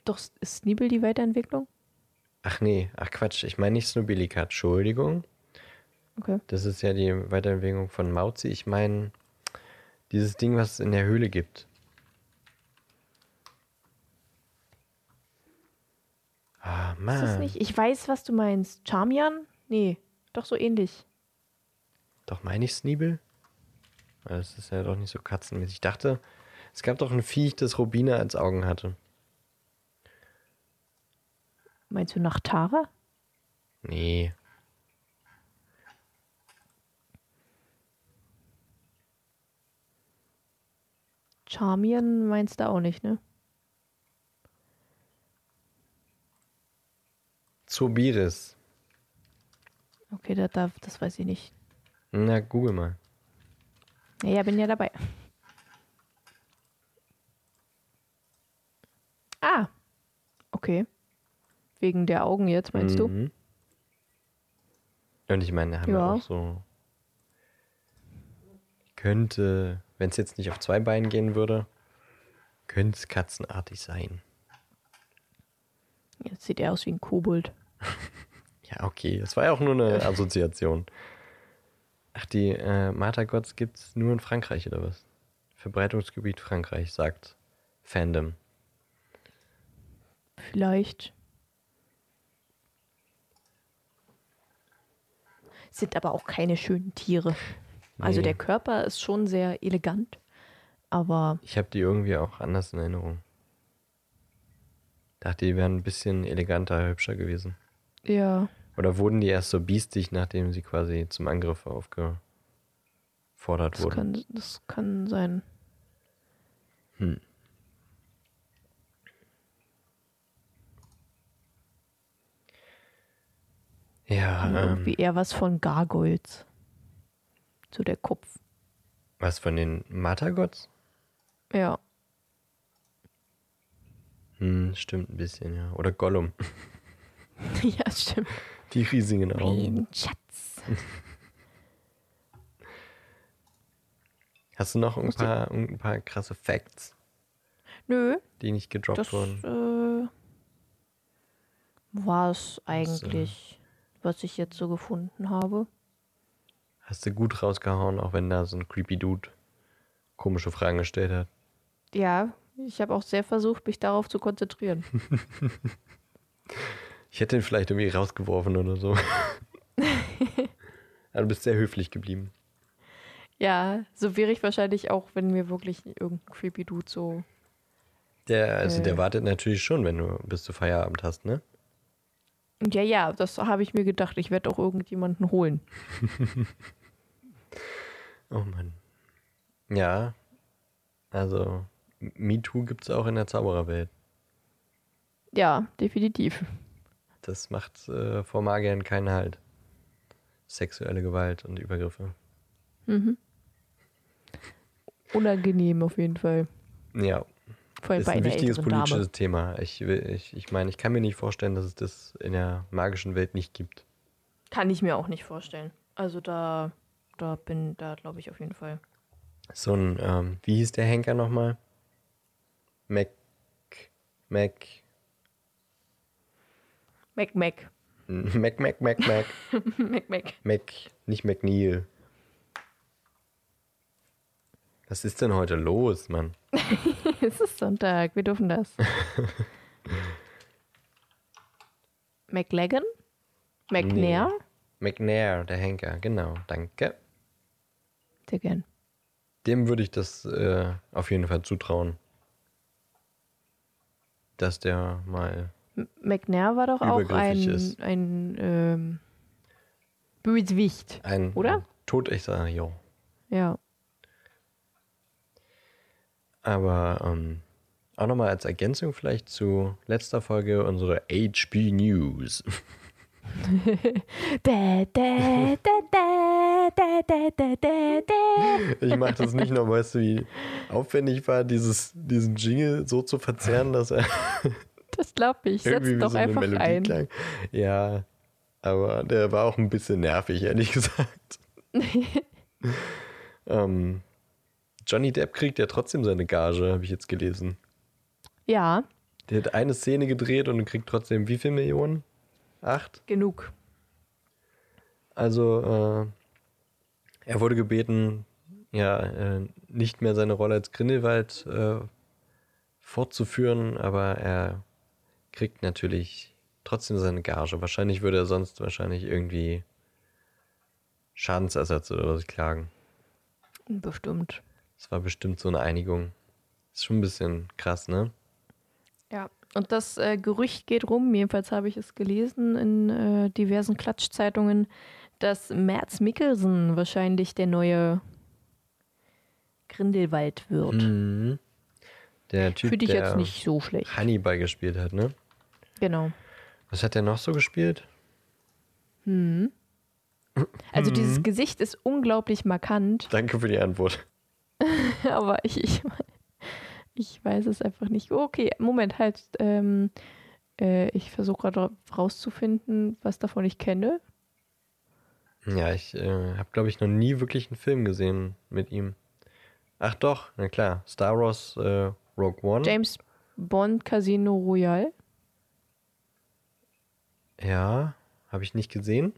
Doch, ist Sneebel die Weiterentwicklung? Ach nee, ach Quatsch, ich meine nicht Snobilikat, Entschuldigung. Okay. Das ist ja die Weiterentwicklung von Mauzi. Ich meine dieses Ding, was es in der Höhle gibt. Ah, Mann. Ist das nicht? Ich weiß, was du meinst. Charmian? Nee, doch so ähnlich. Doch meine ich Sneebel? Das ist ja doch nicht so katzenmäßig. Ich dachte, es gab doch ein Viech, das Rubine als Augen hatte. Meinst du nach Tara? Nee. Charmian meinst du auch nicht, ne? Zobiris. Okay, da, da, das weiß ich nicht. Na, google mal. Ja, bin ja dabei. Ah. Okay. Wegen der Augen jetzt, meinst du? Mhm. Und ich meine, haben wir Ja. auch so. Könnte, wenn es jetzt nicht auf zwei Beinen gehen würde, könnte es katzenartig sein. Jetzt sieht er aus wie ein Kobold. Ja, okay. Das war ja auch nur eine Assoziation. Ach, die äh, Martha-Gods gibt es nur in Frankreich, oder was? Verbreitungsgebiet Frankreich, sagt Fandom. Vielleicht. Sind aber auch keine schönen Tiere. Also Nee. der Körper ist schon sehr elegant, aber Ich habe die irgendwie auch anders in Erinnerung. Dachte, die wären ein bisschen eleganter, hübscher gewesen. ja, Oder wurden die erst so biestig, nachdem sie quasi zum Angriff aufgefordert das wurden? kann, das kann sein. Hm. Ja, ähm, irgendwie eher was von Gargoyles. So der Kopf. was von den Matagots? Ja. Hm, stimmt ein bisschen, ja. Oder Gollum. ja, stimmt. Die riesigen Augen. Schatz. Hast du noch ein paar, ein paar krasse Facts, Nö, die nicht gedroppt das wurden? äh, war es eigentlich, was ich jetzt so gefunden habe. Hast du gut rausgehauen, auch wenn da so ein creepy Dude komische Fragen gestellt hat. Ja, ich habe auch sehr versucht, mich darauf zu konzentrieren. Ich hätte ihn vielleicht irgendwie rausgeworfen oder so. Aber du bist sehr höflich geblieben. Ja, so wäre ich wahrscheinlich auch, wenn mir wirklich irgendein creepy Dude so. Der, also der Äh. wartet natürlich schon, wenn du bis zu Feierabend hast, ne? Ja, ja, das habe ich mir gedacht. Ich werde auch irgendjemanden holen. Oh Mann. Ja. Also, MeToo gibt es auch in der Zaubererwelt. Ja, definitiv. Das macht äh, vor Magiern keinen Halt. Sexuelle Gewalt und Übergriffe. Mhm. Unangenehm auf jeden Fall. Ja, Vor allem ist ein wichtiges politisches Dame. Thema. Ich, ich, ich meine, ich kann mir nicht vorstellen, dass es das in der magischen Welt nicht gibt. Kann ich mir auch nicht vorstellen. Also da, da bin, da glaube ich auf jeden Fall. So ein, ähm, wie hieß der Henker nochmal? Mac, Mac, Mac, Mac. Mac, Mac, Mac, Mac, Mac, Mac. Mac, nicht McNeil. Was ist denn heute los, Mann? es ist Sonntag, wir dürfen das. McLagan? McNair? McNair, der Henker, genau, danke. Sehr gern. Dem würde ich das äh, auf jeden Fall zutrauen. Dass der mal. McNair war doch auch ein, ein ähm, Bösewicht, ein, oder? Ein totechter Jo. Ja. Aber ähm, auch nochmal als Ergänzung vielleicht zu letzter Folge unserer HB News. ich mache das nicht noch, weißt du, wie aufwendig war, dieses, diesen Jingle so zu verzerren, dass er das glaube ich. Setz doch so einfach ein. klang. Ja, Aber der war auch ein bisschen nervig, ehrlich gesagt. ähm, Johnny Depp kriegt ja trotzdem seine Gage, habe ich jetzt gelesen. Ja, Der hat eine Szene gedreht und kriegt trotzdem wie viel Millionen? Acht? genug. Also, äh, er wurde gebeten, ja, äh, nicht mehr seine Rolle als Grindelwald äh, fortzuführen, aber er kriegt natürlich trotzdem seine Gage. Wahrscheinlich würde er sonst wahrscheinlich irgendwie Schadensersatz oder was klagen. Bestimmt. Das war bestimmt so eine Einigung. Ist schon ein bisschen krass, ne? Ja. Und das äh, Gerücht geht rum, jedenfalls habe ich es gelesen in äh, diversen Klatschzeitungen, dass Mads Mikkelsen wahrscheinlich der neue Grindelwald wird. Mhm. Der Typ, Finde ich der jetzt nicht so schlecht. Hannibal gespielt hat, ne? Genau. Was hat der noch so gespielt? Also Mhm. dieses Gesicht ist unglaublich markant, Danke für die Antwort. aber ich, ich, ich weiß es einfach nicht. Okay, Moment, halt. Ähm, äh, ich versuche gerade rauszufinden, was davon ich kenne. Ja, ich äh, habe, glaube ich, noch nie wirklich einen Film gesehen mit ihm. Ach doch, na klar. Star Wars äh, Rogue One. James Bond Casino Royale. Ja, habe ich nicht gesehen.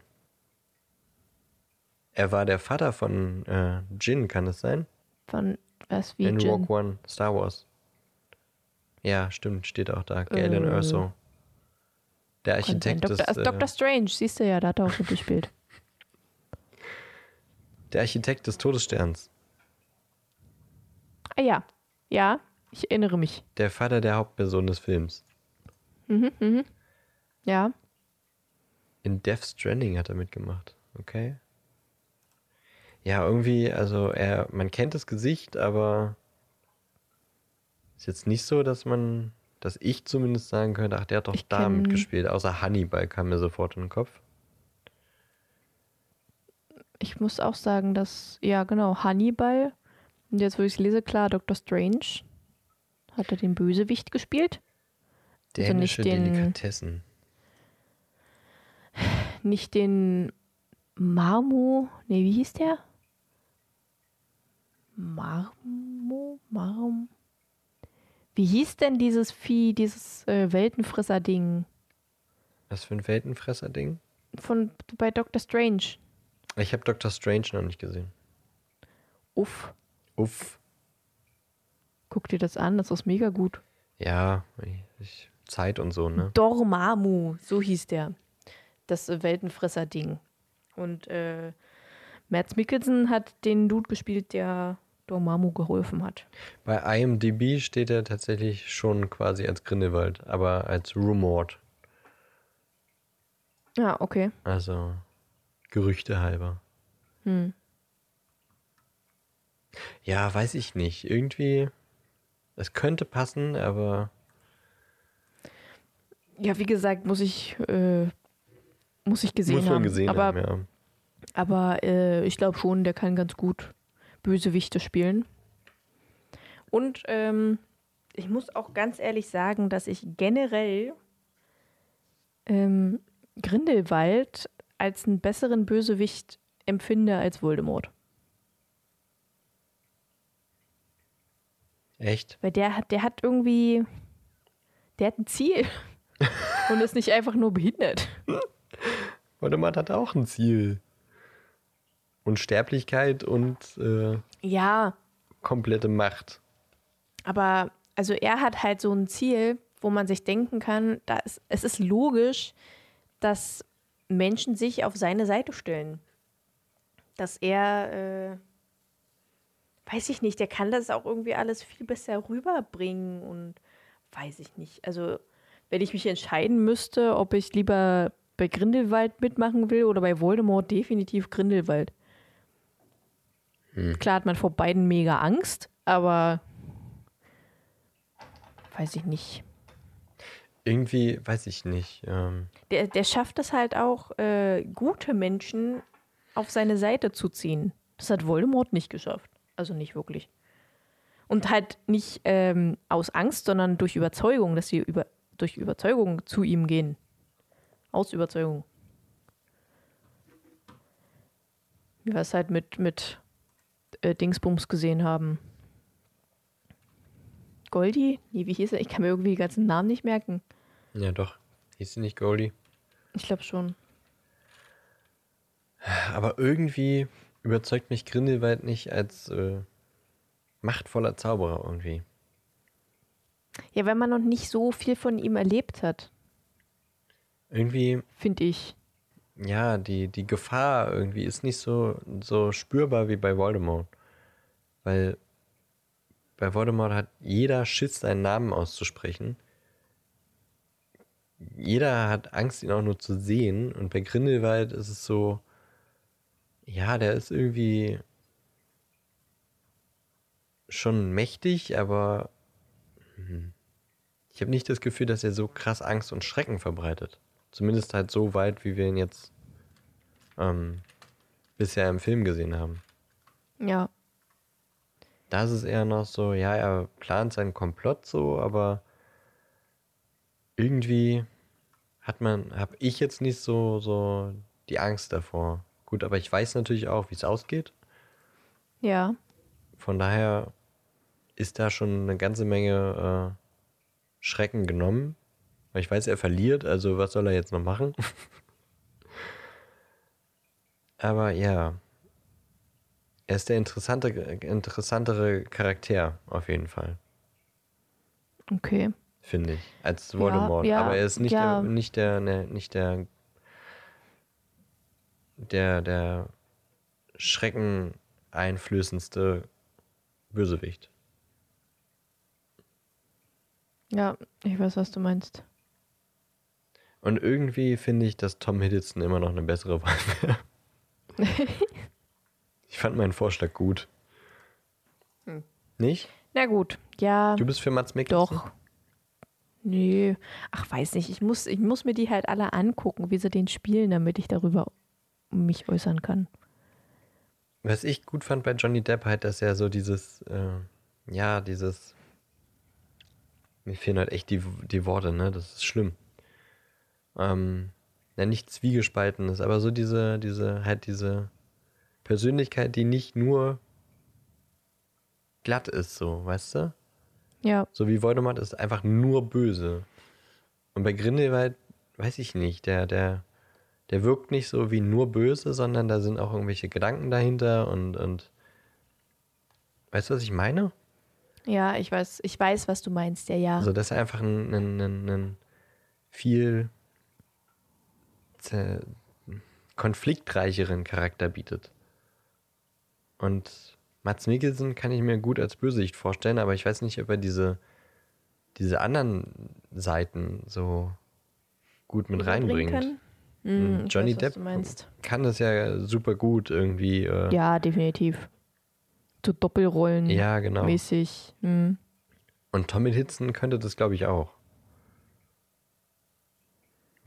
Er war der Vater von äh, Jin, kann es sein? Von was wie In Jin. Rogue One, Star Wars. Ja, stimmt, steht auch da. Galen Äh, Erso. Der. Architekt Dr. des, also äh, Dr. Strange, siehst du ja, da hat er auch mitgespielt. der Architekt des Todessterns. Ah ja, ja, ich erinnere mich. Der Vater der Hauptperson des Films. Ja, In Death Stranding hat er mitgemacht. Okay. Ja, irgendwie, also er, man kennt das Gesicht, aber ist jetzt nicht so, dass man, dass ich zumindest sagen könnte, ach, der hat doch Ich da kenn- mitgespielt. Außer Hannibal kam mir sofort in den Kopf. ich muss auch sagen, dass, ja genau, Hannibal, und jetzt wo ich es lese, klar, Dr. Strange hat er den Bösewicht gespielt. Also nicht Dänische den- Delikatessen. Nicht den Marmo, nee, wie hieß der? Marmo, Marm. Wie hieß denn dieses Vieh, dieses äh, Weltenfresser-Ding Was für ein Weltenfresser-Ding? von bei Dr. Strange? Ich habe Dr. Strange noch nicht gesehen. Uff, Uff. guck dir das an, das ist mega gut. Ja, ich, Zeit und so, ne? Dormammu, so hieß der. Das Weltenfresser-Ding. Und äh, Mads Mikkelsen hat den Dude gespielt, der Dormammu geholfen hat. Bei IMDb steht er tatsächlich schon quasi als Grindelwald, aber als Rumored. Ja, okay. Also Gerüchte halber. Hm. Ja, weiß ich nicht. Irgendwie, es könnte passen, aber Ja, wie gesagt, muss ich, äh, muss ich gesehen muss man haben. gesehen aber haben, ja. aber äh, ich glaube schon, der kann ganz gut Bösewichte spielen. Und ähm, ich muss auch ganz ehrlich sagen, dass ich generell ähm, Grindelwald als einen besseren Bösewicht empfinde als Voldemort. Echt? Weil der hat, der hat irgendwie, der hat ein Ziel und ist nicht einfach nur behindert. Voldemort hat auch ein Ziel. Unsterblichkeit und äh, Ja, komplette Macht. Aber also er hat halt so ein Ziel, wo man sich denken kann, da ist, es ist logisch, dass Menschen sich auf seine Seite stellen. Dass er, äh, weiß ich nicht, der kann das auch irgendwie alles viel besser rüberbringen und weiß ich nicht. Also wenn ich mich entscheiden müsste, ob ich lieber bei Grindelwald mitmachen will oder bei Voldemort, definitiv Grindelwald. Klar hat man vor beiden mega Angst, aber weiß ich nicht. Irgendwie, weiß ich nicht. Ähm, Der, der schafft es halt auch, äh, gute Menschen auf seine Seite zu ziehen. Das hat Voldemort nicht geschafft. Also nicht wirklich. Und halt nicht ähm, aus Angst, sondern durch Überzeugung, dass sie über, durch Überzeugung zu ihm gehen. Aus Überzeugung. wie wir es halt mit, mit äh, Dingsbums gesehen haben. Goldie? Nee, wie hieß er? Ich kann mir irgendwie die ganzen Namen nicht merken. Ja, doch. Hieß sie nicht Goldie? Ich glaube schon. Aber irgendwie überzeugt mich Grindelwald nicht als äh, machtvoller Zauberer irgendwie. Ja, weil man noch nicht so viel von ihm erlebt hat, Irgendwie, finde ich. ja, die, die Gefahr irgendwie ist nicht so, so spürbar wie bei Voldemort. Weil bei Voldemort hat jeder Schiss, seinen Namen auszusprechen. Jeder hat Angst, ihn auch nur zu sehen. Und bei Grindelwald ist es so, ja, der ist irgendwie schon mächtig, aber hm, ich habe nicht das Gefühl, dass er so krass Angst und Schrecken verbreitet. Zumindest halt so weit, wie wir ihn jetzt ähm, bisher im Film gesehen haben. Ja. Da ist es eher noch so, ja, er plant seinen Komplott so, aber irgendwie hat man, habe ich jetzt nicht so, so die Angst davor. Gut, aber ich weiß natürlich auch, wie es ausgeht. Ja. Von daher ist da schon eine ganze Menge äh, Schrecken genommen. Weil ich weiß, er verliert, also was soll er jetzt noch machen? Aber ja, er ist der interessante, interessantere Charakter auf jeden Fall, Okay. finde ich, als Voldemort. ja, Aber er ist nicht ja. der, nicht der, ne, nicht der, der, der schreckeneinflößendste Bösewicht. Ja, ich weiß, was du meinst. Und irgendwie finde ich, dass Tom Hiddleston immer noch eine bessere Wahl wäre. ich fand meinen Vorschlag gut. Hm. Nicht? Na gut, ja. Du bist für Mats Mikkelsen? Doch. Nee. Ach, weiß nicht. Ich muss, ich muss mir die halt alle angucken, wie sie den spielen, damit ich darüber mich äußern kann. Was ich gut fand bei Johnny Depp halt, dass er so dieses, äh, ja, dieses, mir fehlen halt echt die, die Worte, ne? Das ist schlimm. Ähm, ja, nicht zwiegespalten ist, aber so diese, diese, halt diese Persönlichkeit, die nicht nur glatt ist, so, weißt du? Ja, So wie Voldemort ist einfach nur böse. Und bei Grindelwald, weiß ich nicht, der, der, der wirkt nicht so wie nur böse, sondern da sind auch irgendwelche Gedanken dahinter und, und weißt du, was ich meine? ja, ich weiß, ich weiß, was du meinst, ja, ja. Also, dass er einfach einen, einen, einen, einen viel konfliktreicheren Charakter bietet. Und Mats Mikkelsen kann ich mir gut als Bösewicht vorstellen, aber ich weiß nicht, ob er diese, diese anderen Seiten so gut mit reinbringt. Hm, ich Johnny weiß, Depp kann das ja super gut irgendwie. Äh, Ja, definitiv. So Doppelrollen ja, genau. mäßig. Hm. Und Tommy Hitzen könnte das, glaube ich, auch.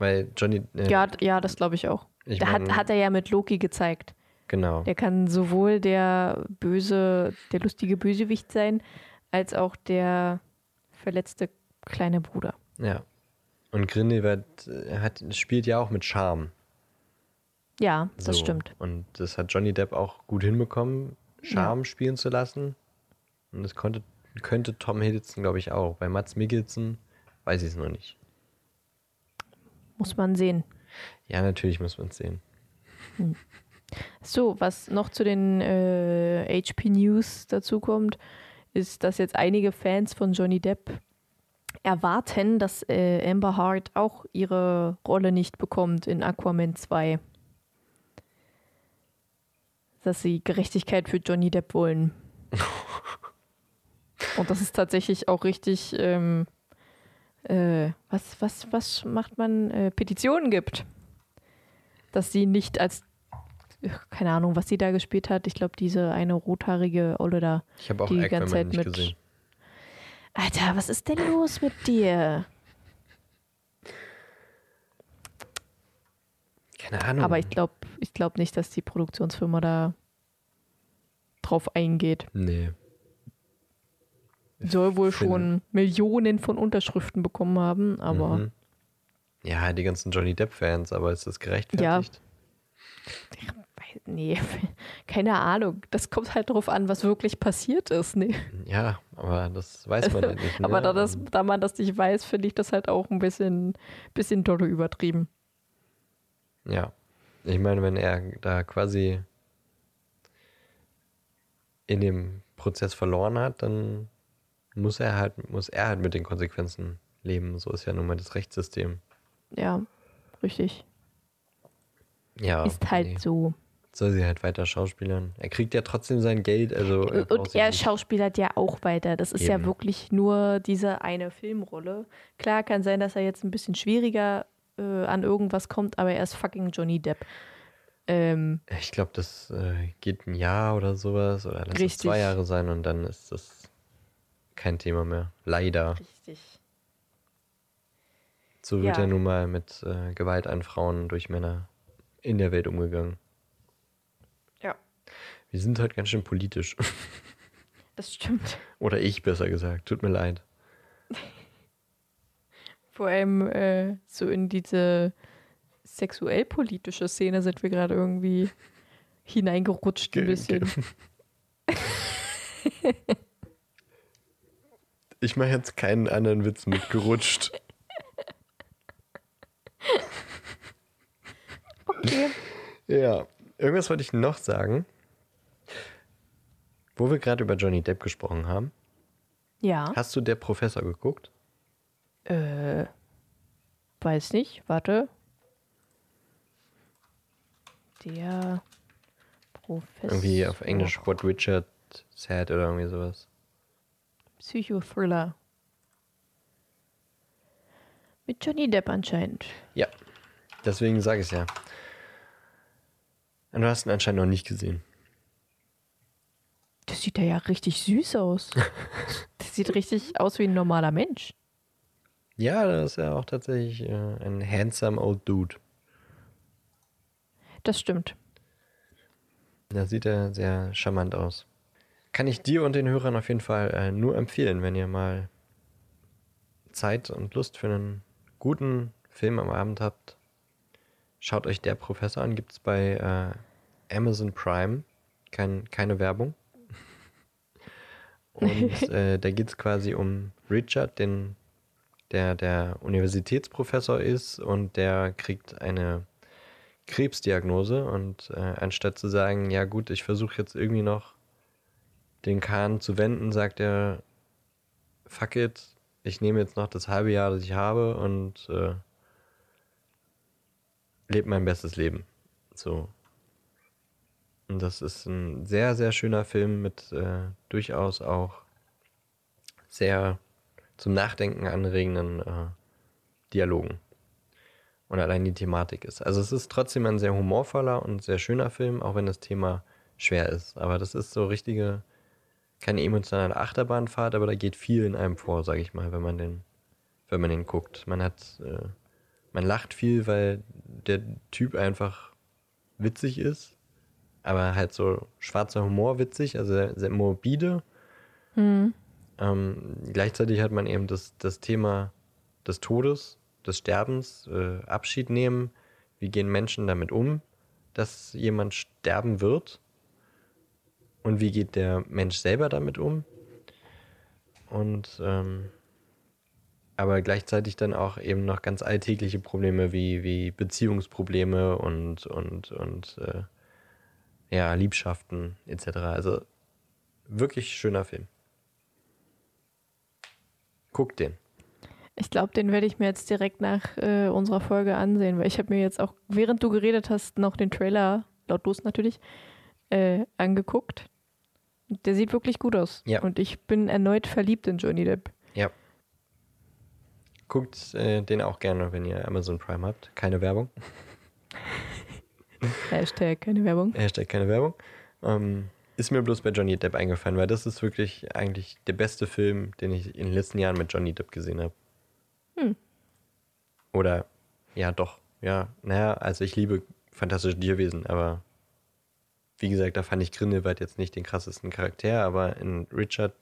Weil Johnny. Äh, Ja, ja, das glaube ich auch. ich Da hat, mein, hat er ja mit Loki gezeigt. Genau. Der kann sowohl der böse, der lustige Bösewicht sein, als auch der verletzte kleine Bruder. Ja. Und Grindelwald äh, hat, spielt ja auch mit Charme. Ja, das So. stimmt. Und das hat Johnny Depp auch gut hinbekommen, Charme spielen zu lassen. Und das konnte, könnte Tom Hiddleston, glaube ich, auch. Bei Mats Mikkelsen weiß ich es noch nicht. Muss man sehen. Ja, natürlich muss man es sehen. So, was noch zu den äh, HP News dazu kommt, ist, dass jetzt einige Fans von Johnny Depp erwarten, dass äh, Amber Hart auch ihre Rolle nicht bekommt in Aquaman 2. Dass sie Gerechtigkeit für Johnny Depp wollen. Und das ist tatsächlich auch richtig, ähm, äh, was, was, was macht man? Äh, Petitionen gibt. Dass sie nicht als keine Ahnung, was sie da gespielt hat. Ich glaube, diese eine rothaarige Olle da. Ich habe auch Die Aquaman ganze Zeit nicht mit- gesehen. Alter, was ist denn los mit dir? Keine Ahnung. Aber ich glaube ich glaub nicht, dass die Produktionsfirma da drauf eingeht. Nee. Soll wohl finde- schon Millionen von Unterschriften bekommen haben, aber Mhm. Ja, die ganzen Johnny Depp-Fans, aber ist das gerechtfertigt? weiß, nee, keine Ahnung. Das kommt halt darauf an, was wirklich passiert ist. Nee. Ja, aber das weiß man ja nicht. Ne? aber da, das, da man das nicht weiß, finde ich das halt auch ein bisschen, bisschen dolle übertrieben. Ja. Ich meine, wenn er da quasi in dem Prozess verloren hat, dann muss er halt, muss er halt mit den Konsequenzen leben. So ist ja nun mal das Rechtssystem. Ja, richtig. Ja. Ist halt nee. so. Soll sie halt weiter schauspielern. Er kriegt ja trotzdem sein Geld, also. er Und er schauspielert ja auch weiter. Das ist ja Eben. wirklich nur diese eine Filmrolle. Klar kann sein, dass er jetzt ein bisschen schwieriger äh, an irgendwas kommt, aber er ist fucking Johnny Depp. Ähm, Ich glaube, das äh, geht ein Jahr oder sowas oder lass es zwei Jahre sein und dann ist das kein Thema mehr. Leider. richtig. So wird Ja. ja nun mal mit äh, Gewalt an Frauen durch Männer in der Welt umgegangen. Ja. Wir sind halt ganz schön politisch. Das stimmt. Oder ich besser gesagt. Tut mir leid. Vor allem äh, so in diese sexuell-politische Szene sind wir gerade irgendwie hineingerutscht ein bisschen. Ich mache jetzt keinen anderen Witz mit gerutscht. Okay. Ja, irgendwas wollte ich noch sagen. Wo wir gerade über Johnny Depp gesprochen haben. Ja. Hast du der Professor geguckt? Äh, weiß nicht, warte. Der Professor. Irgendwie auf Englisch What Richard Said oder irgendwie sowas. Psychothriller. Mit Johnny Depp anscheinend. Ja, deswegen sage ich es ja. Und du hast ihn anscheinend noch nicht gesehen. Das sieht ja richtig süß aus. das sieht richtig aus wie ein normaler Mensch. Ja, das ist ja auch tatsächlich äh, ein handsome old dude. Das stimmt. Da sieht er sehr charmant aus. Kann ich dir und den Hörern auf jeden Fall äh, nur empfehlen, wenn ihr mal Zeit und Lust für einen guten Film am Abend habt. Schaut euch der Professor an, gibt es bei äh, Amazon Prime. Kein, keine Werbung. Und äh, da geht es quasi um Richard, den, der der Universitätsprofessor ist und der kriegt eine Krebsdiagnose und äh, anstatt zu sagen, ja gut, ich versuche jetzt irgendwie noch den Kahn zu wenden, sagt er, fuck it, ich nehme jetzt noch das halbe Jahr, das ich habe und äh, lebe mein bestes Leben. So. Und das ist ein sehr, sehr schöner Film mit äh, durchaus auch sehr zum Nachdenken anregenden äh, Dialogen. Und allein die Thematik ist. Also es ist trotzdem ein sehr humorvoller und sehr schöner Film, auch wenn das Thema schwer ist. Aber das ist so richtige, keine emotionale Achterbahnfahrt, aber da geht viel in einem vor, sage ich mal, wenn man den, wenn man den guckt. Man hat, äh, man lacht viel, weil der Typ einfach witzig ist, aber halt so schwarzer Humor witzig, also sehr, sehr morbide. Hm. Ähm, gleichzeitig hat man eben das, das Thema des Todes, des Sterbens, äh, Abschied nehmen. Wie gehen Menschen damit um, dass jemand sterben wird? Und wie geht der Mensch selber damit um? Und ähm, aber gleichzeitig dann auch eben noch ganz alltägliche Probleme wie, wie Beziehungsprobleme und, und, und äh, ja, Liebschaften etc. Also wirklich schöner Film. Guck den. Ich glaube, den werde ich mir jetzt direkt nach äh, unserer Folge ansehen, weil ich habe mir jetzt auch, während du geredet hast, noch den Trailer, lautlos natürlich, äh, angeguckt. Der sieht wirklich gut aus. Ja. Und ich bin erneut verliebt in Johnny Depp. Ja. Guckt äh, den auch gerne, wenn ihr Amazon Prime habt. Keine Werbung. Hashtag, keine Werbung. Hashtag keine Werbung. Ähm, ist mir bloß bei Johnny Depp eingefallen, weil das ist wirklich eigentlich der beste Film, den ich in den letzten Jahren mit Johnny Depp gesehen habe. Hm. Oder, ja, doch. Ja, naja, also ich liebe fantastische Tierwesen, aber wie gesagt, da fand ich Grindelwald jetzt nicht den krassesten Charakter, aber in Richard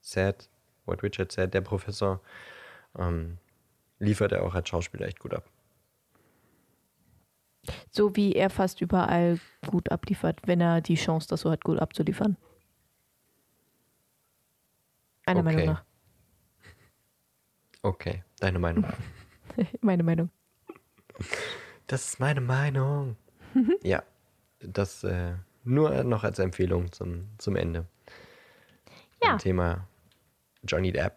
Sad, What Richard Sad, der Professor, ähm, liefert er auch als Schauspieler echt gut ab. So wie er fast überall gut abliefert, wenn er die Chance dazu hat, gut abzuliefern. Meiner Okay. Meinung nach. Okay, deine Meinung. Meine Meinung. Das ist meine Meinung. ja, das äh, nur noch als Empfehlung zum, zum Ende. Ja. Beim Thema Johnny Depp.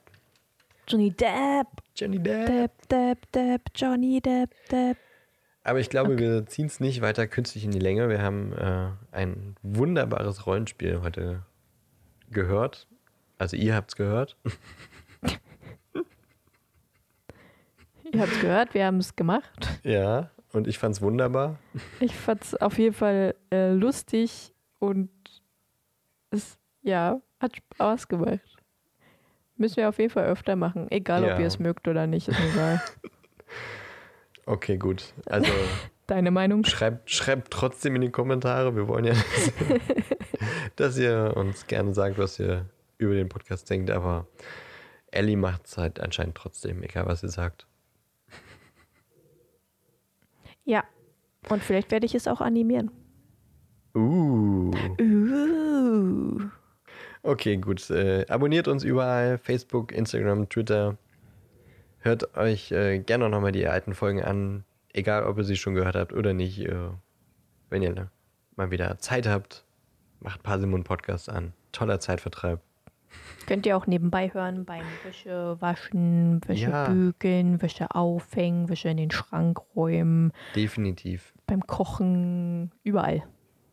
Johnny Depp, Johnny Depp. Depp, Depp, Depp, Johnny Depp, Depp. Aber ich glaube, wir ziehen es nicht weiter künstlich in die Länge. Wir haben äh, ein wunderbares Rollenspiel heute gehört. Also ihr habt es gehört. Ihr habt es gehört, wir haben es gemacht. Ja, und ich fand es wunderbar. Ich fand es auf jeden Fall äh, lustig und es, ja, hat Spaß gemacht. Müssen wir auf jeden Fall öfter machen. Egal, Ja. ob ihr es mögt oder nicht, ist mir egal. Okay, gut. Also Deine Meinung? schreibt, schreibt trotzdem in die Kommentare. Wir wollen ja, dass, dass ihr uns gerne sagt, was ihr über den Podcast denkt. Aber Ellie macht es halt anscheinend trotzdem, egal was sie sagt. Ja. Und vielleicht werde ich es auch animieren. Uh. Uh. Okay, gut. Äh, abonniert uns überall: Facebook, Instagram, Twitter. Hört euch äh, gerne nochmal die alten Folgen an. Egal, ob ihr sie schon gehört habt oder nicht. Äh, wenn ihr mal wieder Zeit habt, macht Parsimon Podcast an. Toller Zeitvertreib. Könnt ihr auch nebenbei hören beim Wäsche waschen, Wäsche Ja. bügeln, Wäsche aufhängen, Wäsche in den Schrank räumen, Definitiv. beim Kochen, überall.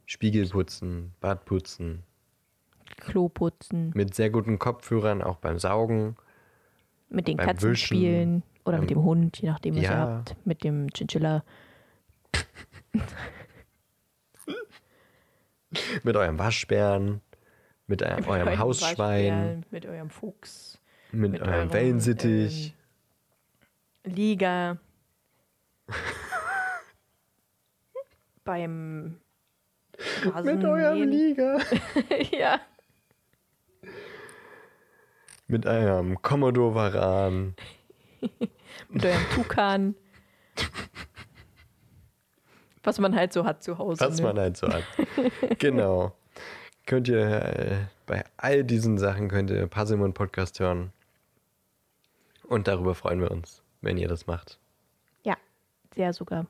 Spiegel putzen, Bad putzen. Klo putzen, Mit sehr guten Kopfhörern, auch beim Saugen. mit den Katzen Wischen, spielen oder mit dem Hund, je nachdem, was ihr Ja. habt. Mit dem Chinchilla. Mit eurem Waschbären. Mit ein, eurem eurem Hausschwein. Mit eurem Fuchs. Mit, mit eurem eurem, Wellensittich. Liga. beim mit eurem. Liga. ja. Mit eurem Commodore-Varan. Mit eurem Tukan. Was man halt so hat zu Hause. Was ne? man halt so hat. genau. Könnt ihr äh, bei all diesen Sachen könnt ihr Parsimon Podcast hören. Und darüber freuen wir uns, wenn ihr das macht. Ja, sehr sogar.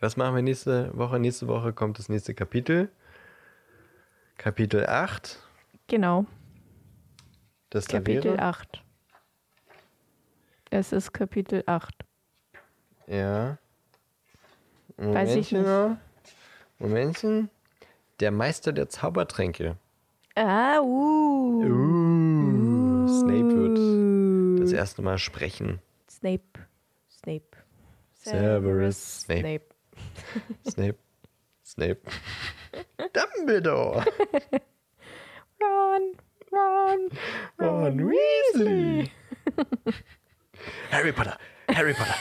Was machen wir nächste Woche? Nächste Woche kommt das nächste Kapitel. Kapitel 8. Genau. Das da Kapitel wäre. 8. Es ist Kapitel 8. Ja. Weiß ich Momentchen nicht. Momentchen. Der Meister der Zaubertränke. Ah, uh. Uh, Snape wird das Uh. erste Mal sprechen. Snape. Snape. Severus Snape. Snape. Snape. Dumbledore. Ron. Ron. Ron Weasley. Harry Potter. Harry Potter.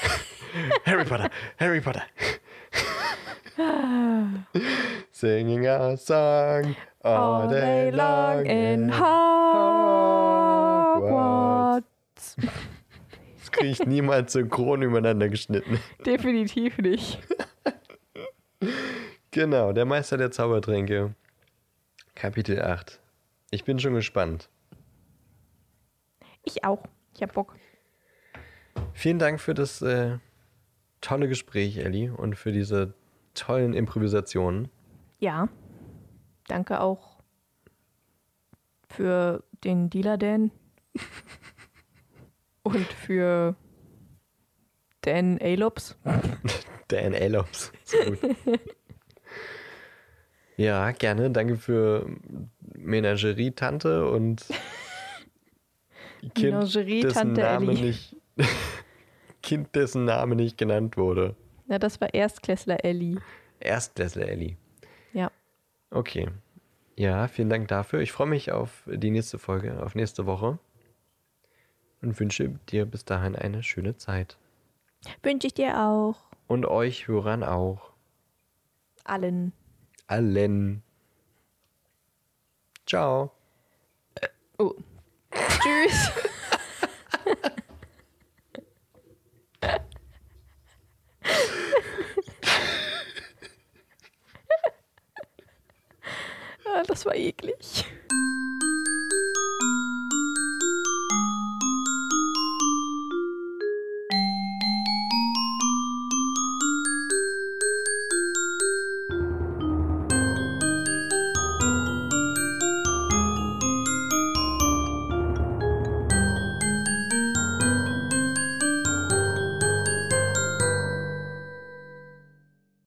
Harry Potter. Harry Potter. Singing a song all, All day long in in Hogwarts. Das kriege ich niemals synchron übereinander geschnitten. Definitiv nicht. Genau, der Meister der Zaubertränke. Kapitel 8. Ich bin schon gespannt. Ich auch. Ich hab Bock. Vielen Dank für das äh, tolle Gespräch, Ellie, und für diese tollen Improvisationen. Ja. Danke auch für den Dealer Dan. Und für Dan Alops. Dan Alops. Ja, gerne. Danke für Menagerie-Tante und Kind, Menagerie dessen Tante Name nicht Kind, dessen Name nicht genannt wurde. Na, das war Erstklässler Ellie. Erstklässler Ellie. Ja. Okay. Ja, vielen Dank dafür. Ich freue mich auf die nächste Folge, auf nächste Woche. Und wünsche dir bis dahin eine schöne Zeit. Wünsche ich dir auch. Und euch Hörern auch. Allen. Allen. Ciao. Oh. Tschüss. Das war eklig.